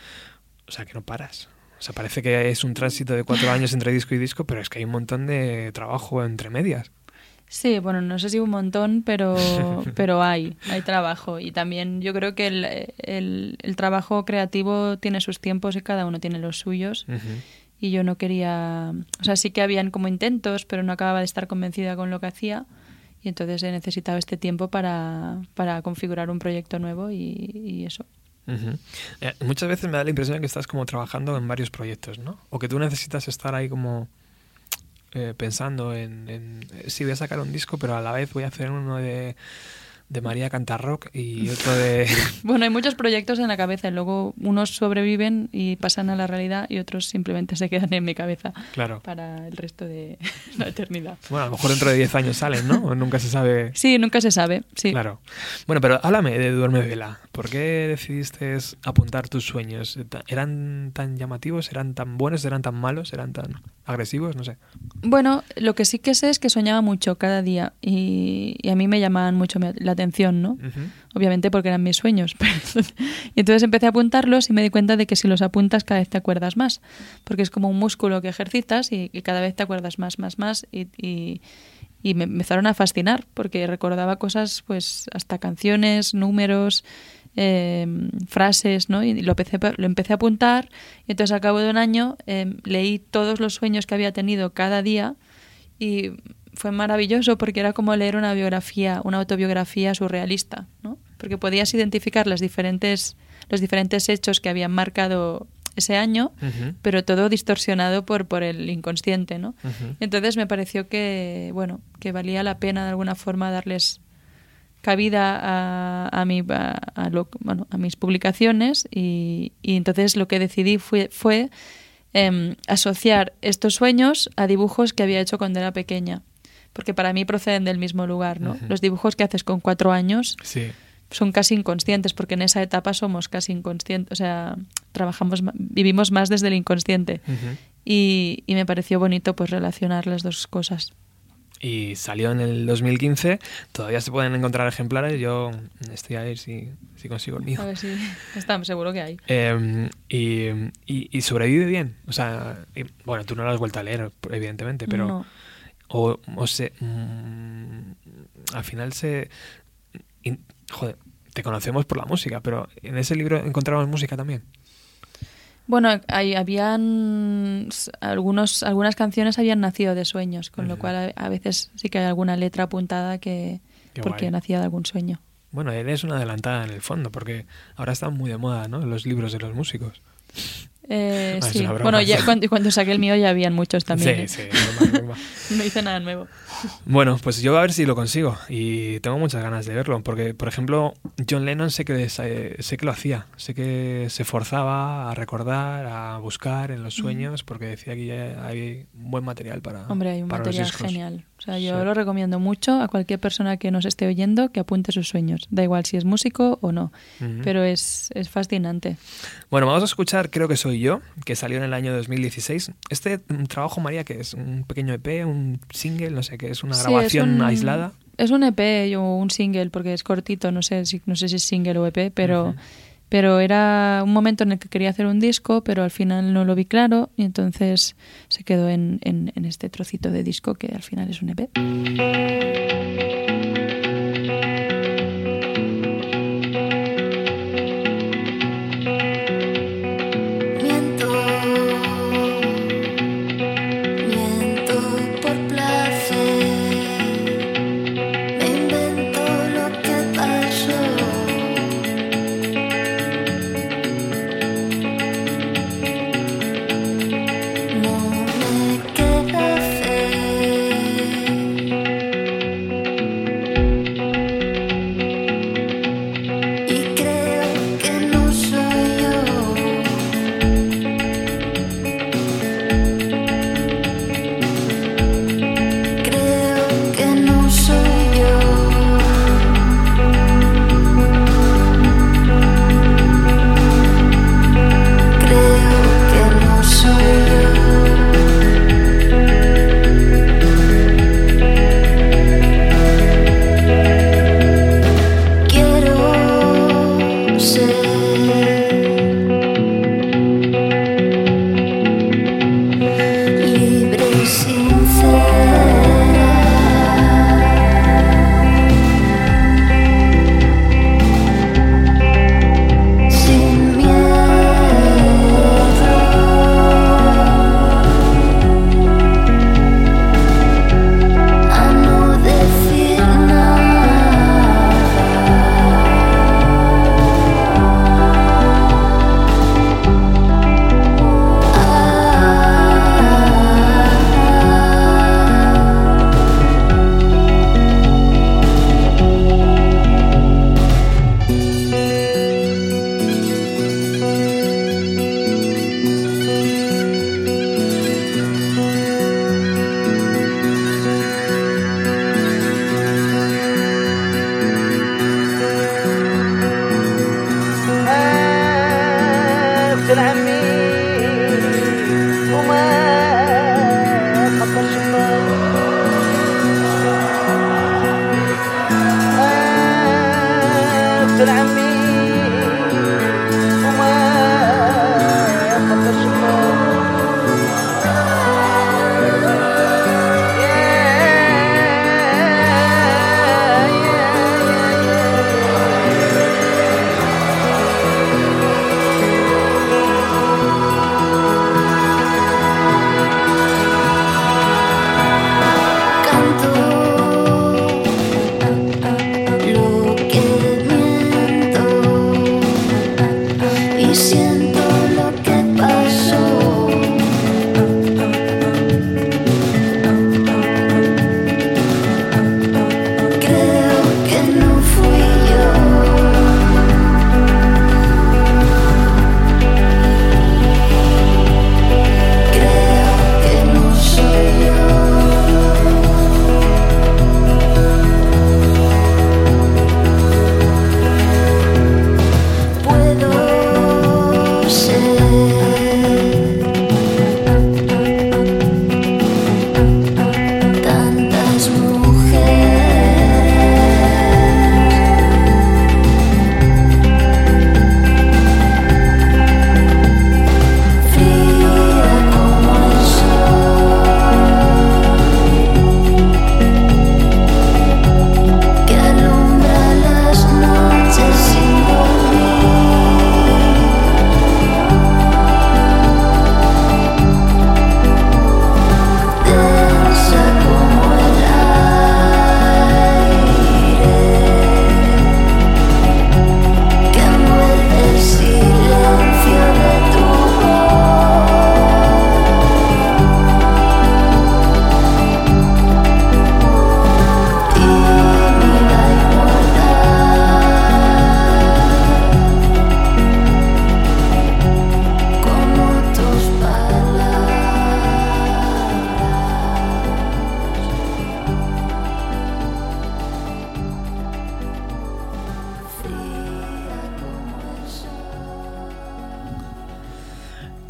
O sea, que no paras. O sea, parece que es un tránsito de cuatro años entre disco y disco, pero es que hay un montón de trabajo entre medias. Sí, bueno, no sé si un montón, pero, pero hay, hay trabajo. Y también yo creo que el, el, el trabajo creativo tiene sus tiempos y cada uno tiene los suyos. Uh -huh. Y yo no quería, o sea, sí que habían como intentos, pero no acababa de estar convencida con lo que hacía y entonces he necesitado este tiempo para, para configurar un proyecto nuevo y, eso. Eh, muchas veces me da la impresión de que estás como trabajando en varios proyectos, ¿no? O que tú necesitas estar ahí como eh, pensando en, en, sí voy a sacar un disco, pero a la vez voy a hacer uno de de María Cantarrock y otro de... bueno, hay muchos proyectos en la cabeza y luego unos sobreviven y pasan a la realidad y otros simplemente se quedan en mi cabeza claro. para el resto de la eternidad. Bueno, a lo mejor dentro de 10 años salen, ¿no? O nunca se sabe... Sí, nunca se sabe, sí. Claro. Bueno, pero háblame de Duerme Vela. ¿Por qué decidiste apuntar tus sueños? ¿Eran tan llamativos? ¿Eran tan buenos? ¿Eran tan malos? ¿Eran tan agresivos? No sé. Bueno, lo que sí que sé es que soñaba mucho cada día y, y a mí me llamaban mucho la atención, ¿no? Uh -huh. Obviamente porque eran mis sueños. y entonces empecé a apuntarlos y me di cuenta de que si los apuntas cada vez te acuerdas más, porque es como un músculo que ejercitas y, y cada vez te acuerdas más, más, más y, y, y, me empezaron a fascinar porque recordaba cosas, pues hasta canciones, números, eh, frases, ¿no? Y lo empecé, lo empecé a apuntar y entonces al cabo de un año eh, leí todos los sueños que había tenido cada día y fue maravilloso porque era como leer una biografía, una autobiografía surrealista, ¿no? Porque podías identificar las diferentes, los diferentes hechos que habían marcado ese año, uh -huh. pero todo distorsionado por, por el inconsciente, ¿no? Uh -huh. Entonces me pareció que, bueno, que valía la pena de alguna forma darles cabida a, a, mi, a, a lo, bueno, a mis publicaciones y, y, entonces lo que decidí fue, fue eh, asociar estos sueños a dibujos que había hecho cuando era pequeña porque para mí proceden del mismo lugar, ¿no? Uh -huh. Los dibujos que haces con cuatro años sí. son casi inconscientes, porque en esa etapa somos casi inconscientes, o sea, trabajamos, vivimos más desde el inconsciente. Uh -huh. y, y, me pareció bonito pues relacionar las dos cosas. Y salió en el 2015, todavía se pueden encontrar ejemplares, yo estoy a ver si, si consigo el mío. A ver si, está, seguro que hay. Eh, y, y, y, sobrevive bien, o sea, bueno, tú no lo has vuelto a leer, evidentemente, pero... No o, o se mmm, al final se in, joder, te conocemos por la música pero en ese libro encontramos música también bueno, hay, habían algunos, algunas canciones habían nacido de sueños, con uh -huh. lo cual a, a, veces sí que hay alguna letra apuntada que Qué porque guay. nacía de algún sueño. Bueno, eres una adelantada en el fondo, porque ahora están muy de moda, ¿no? Los libros de los músicos. Eh, ah, sí, bueno, ya, cuando, cuando, saqué el mío ya habían muchos también. Sí, ¿eh? sí, normal, normal. no hice nada nuevo. Bueno, pues yo a ver si lo consigo y tengo muchas ganas de verlo, porque, por ejemplo, John Lennon sé que, sé que lo hacía, sé que se forzaba a recordar, a buscar en los sueños, porque decía que ya hay buen material para Hombre, hay un material genial. O sea, yo sí. lo recomiendo mucho a cualquier persona que nos esté oyendo que apunte sus sueños. Da igual si es músico o no, uh -huh. pero es, es fascinante. Bueno, vamos a escuchar Creo que soy yo, que salió en el año 2016. Este trabajo, María, que es un pequeño EP, un single, no sé qué, es una sí, grabación es un, aislada. Es un EP o un single, porque es cortito, no sé si, no sé si es single o EP, pero... Uh -huh pero era un momento en el que quería hacer un disco, pero al final no lo vi claro y entonces se quedó en, en, en este trocito de disco que al final es un EP.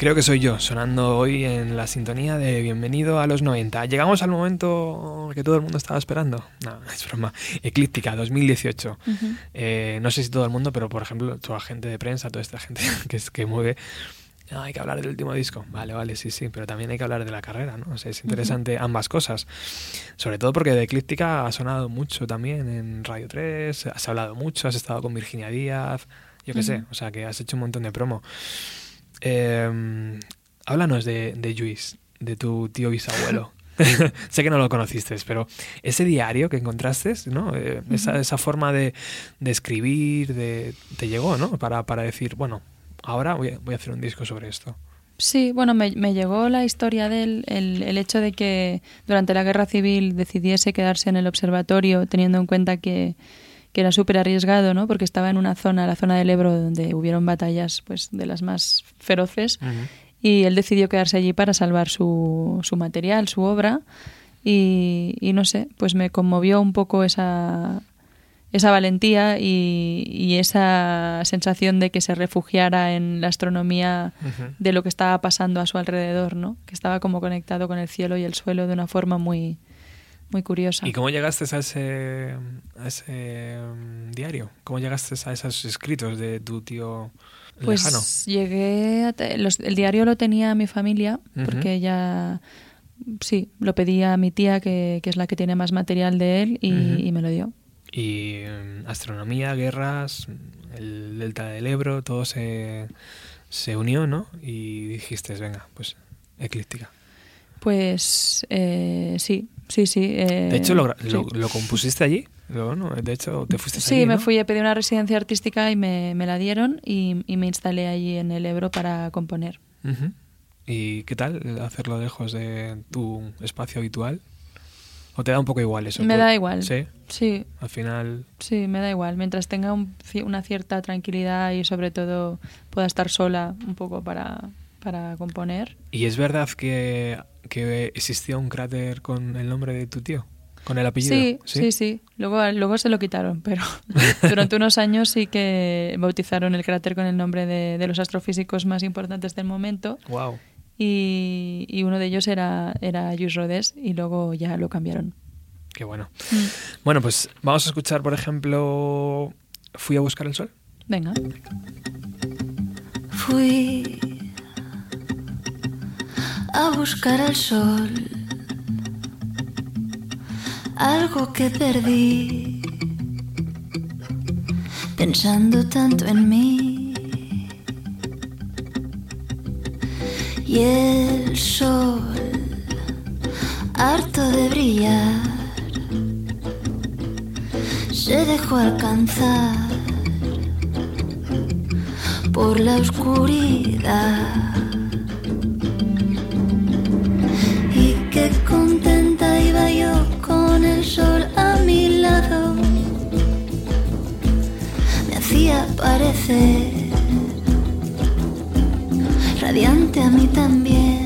Creo que soy yo, sonando hoy en la sintonía de Bienvenido a los 90. Llegamos al momento que todo el mundo estaba esperando. No, es broma. Eclíptica 2018. Eh, no sé si todo el mundo, pero por ejemplo, toda la gente de prensa, toda esta gente que, es, que mueve hay que hablar del último disco. Vale, vale, sí, sí, pero también hay que hablar de la carrera, ¿no? O sea, es interesante ambas cosas. Sobre todo porque de Eclíptica ha sonado mucho también en Radio 3, has hablado mucho, has estado con Virginia Díaz, yo qué sé, o sea, que has hecho un montón de promo. Eh, háblanos de, de Luis, de tu tío bisabuelo. sé que no lo conociste, pero ese diario que encontraste, ¿no? Eh, esa, esa, forma de, de escribir, de, te llegó, ¿no? Para, para decir, bueno, ahora voy a, voy a hacer un disco sobre esto. Sí, bueno, me, me llegó la historia del el, el, hecho de que durante la guerra civil decidiese quedarse en el observatorio, teniendo en cuenta que, que era súper arriesgado, ¿no? Porque estaba en una zona, la zona del Ebro, donde hubieron batallas pues de las más feroces. Uh -huh. Y él decidió quedarse allí para salvar su, su material, su obra. Y, y, no sé, pues me conmovió un poco esa, esa valentía y, y, esa sensación de que se refugiara en la astronomía uh -huh. de lo que estaba pasando a su alrededor, ¿no? Que estaba como conectado con el cielo y el suelo de una forma muy, muy curiosa. ¿Y cómo llegaste a ese, a ese um, diario? ¿Cómo llegaste a esos escritos de tu tío pues lejano? llegué a los, el diario lo tenía mi familia uh -huh. porque ella sí lo pedía a mi tía que, que, es la que tiene más material de él y, uh -huh. y me lo dio y um, astronomía guerras el delta del Ebro todo se, se unió no y dijiste venga pues eclíptica pues eh, sí Sí, sí. Eh, de hecho, lo, sí. lo, lo, compusiste allí. ¿no? De hecho, te fuiste Sí, allí, me ¿no? fui a pedir una residencia artística y me, me la dieron y, y, me instalé allí en el Ebro para componer. Uh -huh. ¿Y qué tal hacerlo lejos de tu espacio habitual? ¿O te da un poco igual eso? Me da igual. Sí. Sí. Al final. Sí, me da igual. Mientras tenga un, una cierta tranquilidad y sobre todo pueda estar sola un poco para, para componer. ¿Y es verdad que, que existía un cráter con el nombre de tu tío? ¿Con el apellido? Sí, sí, sí. sí. Luego, luego se lo quitaron, pero durante unos años sí que bautizaron el cráter con el nombre de, de los astrofísicos más importantes del momento. Wow. Y, y uno de ellos era, era Jules Rodés y luego ya lo cambiaron. Qué bueno. Mm. Bueno, pues vamos a escuchar, por ejemplo, Fui a buscar el sol. Venga. Fui a buscar el sol, algo que perdí, pensando tanto en mí. Y el sol, harto de brillar, se dejó alcanzar por la oscuridad. Iba yo con el sol a mi lado. Me hacía parecer radiante a mí también.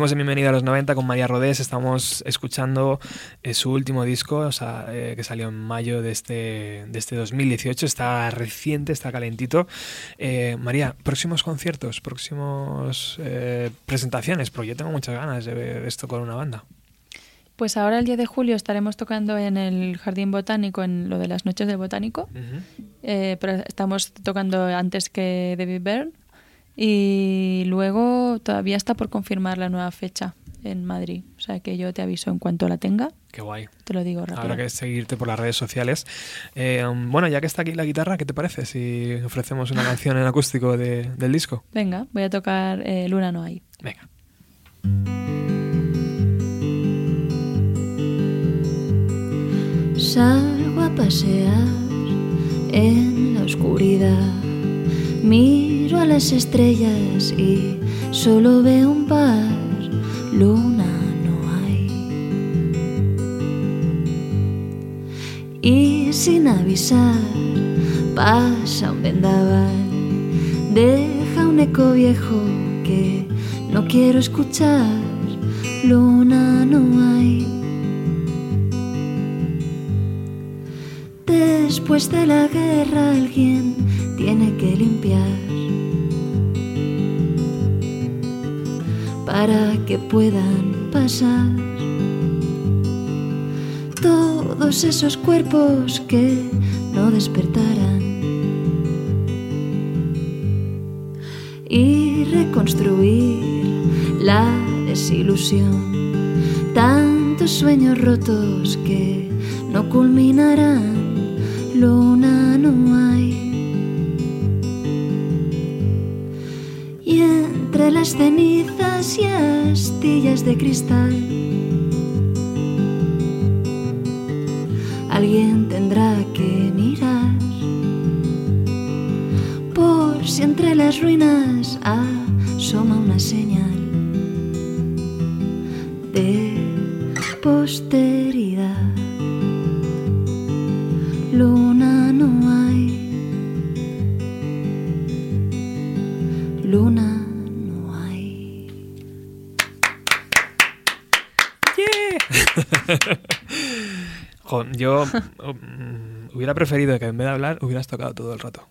Seguimos en Bienvenida a los 90 con María Rodés. Estamos escuchando eh, su último disco, o sea, eh, que salió en mayo de este, de este 2018. Está reciente, está calentito. Eh, María, próximos conciertos, próximos presentaciones, porque yo tengo muchas ganas de ver esto con una banda. Pues ahora el 10 de julio estaremos tocando en el Jardín Botánico, en lo de las noches del Botánico. pero estamos tocando antes que David Byrne y luego todavía está por confirmar la nueva fecha en Madrid. O sea que yo te aviso en cuanto la tenga. Qué guay. Te lo digo rápido. Habrá que seguirte por las redes sociales. Eh, bueno, ya que está aquí la guitarra, ¿qué te parece si ofrecemos una canción en acústico del disco? Venga, voy a tocar eh, Luna no hay. Venga. Salgo a pasear en la oscuridad. Mi a las estrellas y solo veo un par, luna no hay. Y sin avisar pasa un vendaval, deja un eco viejo que no quiero escuchar, luna no hay. Después de la guerra alguien que limpiar. Para que puedan pasar todos esos cuerpos que no despertarán y reconstruir la desilusión, tantos sueños rotos que no culminarán, luna no hay. Las cenizas y astillas de cristal. Alguien tendrá que mirar por si entre las ruinas asoma hubiera preferido que en vez de hablar hubieras tocado todo el rato.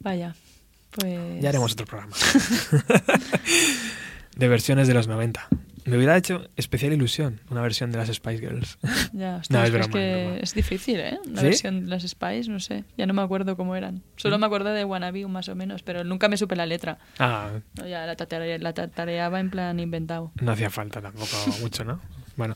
Vaya, pues... Ya haremos otro programa. de versiones de los 90. Me hubiera hecho especial ilusión una versión de las Spice Girls. Ya, no, es, que es, difícil, ¿eh? Una versión de las Spice, no sé. Ya no me acuerdo cómo eran. Solo ¿Mm? me acuerdo de Wannabe más o menos, pero nunca me supe la letra. Ah. ya la, la tatareaba en plan inventado. No hacía falta tampoco mucho, ¿no? Bueno,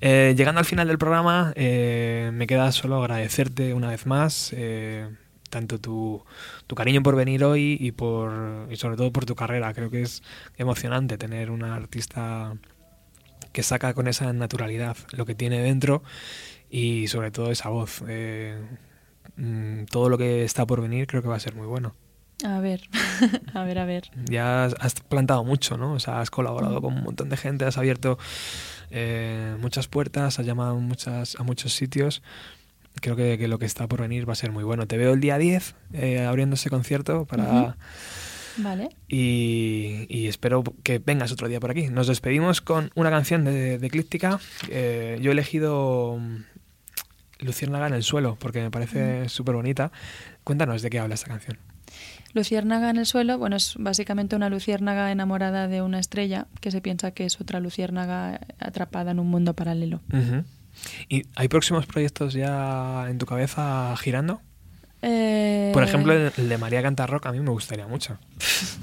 eh, llegando al final del programa, eh, me queda solo agradecerte una vez más eh, tanto tu, tu, cariño por venir hoy y, por, y sobre todo por tu carrera. Creo que es emocionante tener una artista que saca con esa naturalidad lo que tiene dentro y sobre todo esa voz. Mm, todo lo que está por venir creo que va a ser muy bueno. A ver, a ver, a ver. Ya has plantado mucho, ¿no? O sea, has colaborado mm. con un montón de gente, has abierto eh, muchas puertas, ha llamado muchas, a muchos sitios. Creo que, lo que está por venir va a ser muy bueno. Te veo el día 10 eh, abriendo ese concierto para... Vale. Y, espero que vengas otro día por aquí. Nos despedimos con una canción de, de Eclíptica. Eh, yo he elegido mm, Luciérnaga en el suelo porque me parece súper bonita. Cuéntanos de qué habla esta canción. Luciérnaga en el suelo, bueno, es básicamente una luciérnaga enamorada de una estrella que se piensa que es otra luciérnaga atrapada en un mundo paralelo. ¿Y hay próximos proyectos ya en tu cabeza girando? Eh, Por ejemplo, el de María Cantarroca a mí me gustaría mucho.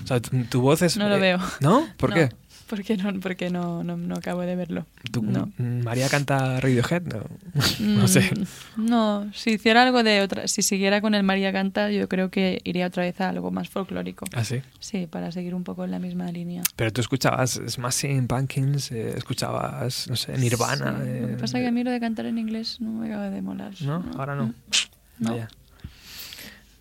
O sea, tu, voz es... No lo veo. ¿No? ¿Por qué? Porque no, porque no, no, no acabo de verlo. ¿María canta Radiohead? No, no sé. Mm, no, si hiciera algo de otra, si siguiera con el María canta, yo creo que iría otra vez a algo más folclórico. ¿Ah, sí? Sí, para seguir un poco en la misma línea. Pero tú escuchabas Smashing Pumpkins, eh, escuchabas, no sé, Nirvana. lo que pasa es que a mí lo de cantar en inglés no me acaba de molar. ¿No? Ahora no. No.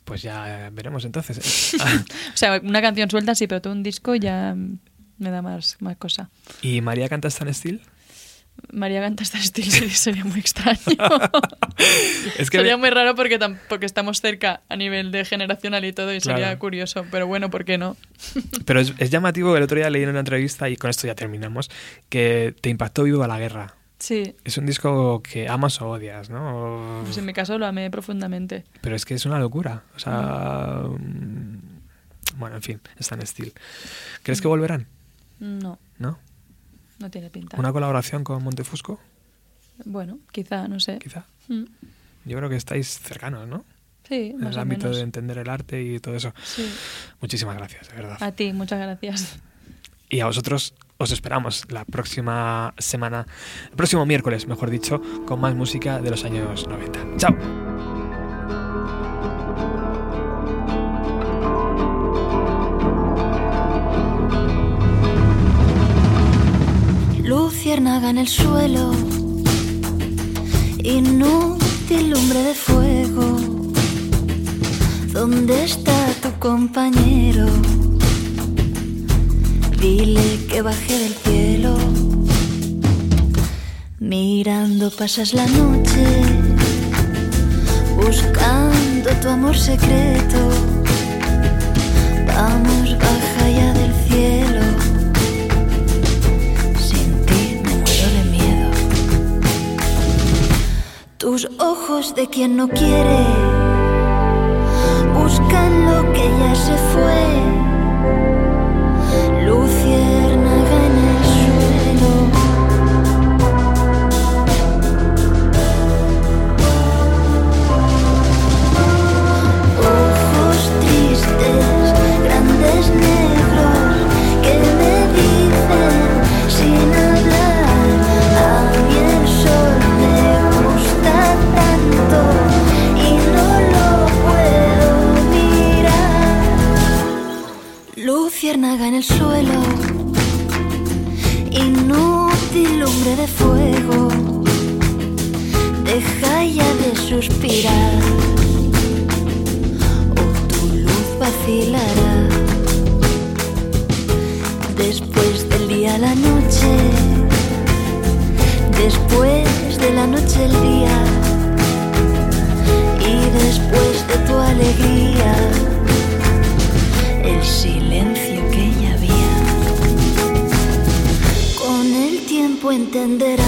Pues ya veremos entonces. ¿eh? o sea, una canción suelta sí, pero todo un disco ya me da más, más cosa. ¿Y María canta Stan Steel? María canta Star Steel sería muy extraño. Es que sería muy raro porque, porque estamos cerca a nivel de generacional y todo y sería curioso, pero bueno, ¿por qué no? Pero es, es llamativo, el otro día leí en una entrevista, y con esto ya terminamos, que te impactó Viva la Guerra. Sí, Es un disco que amas o odias, ¿no? O- pues en mi caso lo amé profundamente. Pero es que es una locura. O sea. mm, Bueno, en fin, en estilo. ¿Crees que volverán? No, ¿No? no tiene pinta. ¿Una colaboración con Montefusco? Bueno, quizá, no sé. Quizá. Mm, Yo creo que estáis cercanos, ¿no? Sí, En más el o ámbito menos. de entender el arte y todo eso. Sí. Muchísimas gracias, de verdad. A ti, muchas gracias. Y a vosotros os esperamos la próxima semana, el próximo miércoles, mejor dicho, con más música de los años 90. ¡Chao! Luciérnaga en el suelo, inútil lumbre de fuego. ¿Dónde está tu compañero? Dile que baje del cielo. Mirando pasas la noche, buscando tu amor secreto. De quien no quiere buscan lo que ya se fue. En el suelo, inútil lumbre de fuego. Deja ya de suspirar o tu luz vacilará. Después del día la noche, después de la noche el día, y después de tu alegría, entenderás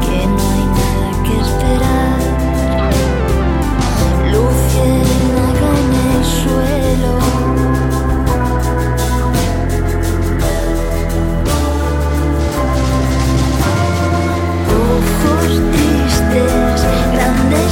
que no hay nada que esperar. Luciérnaga en el suelo. Ojos tristes, grandes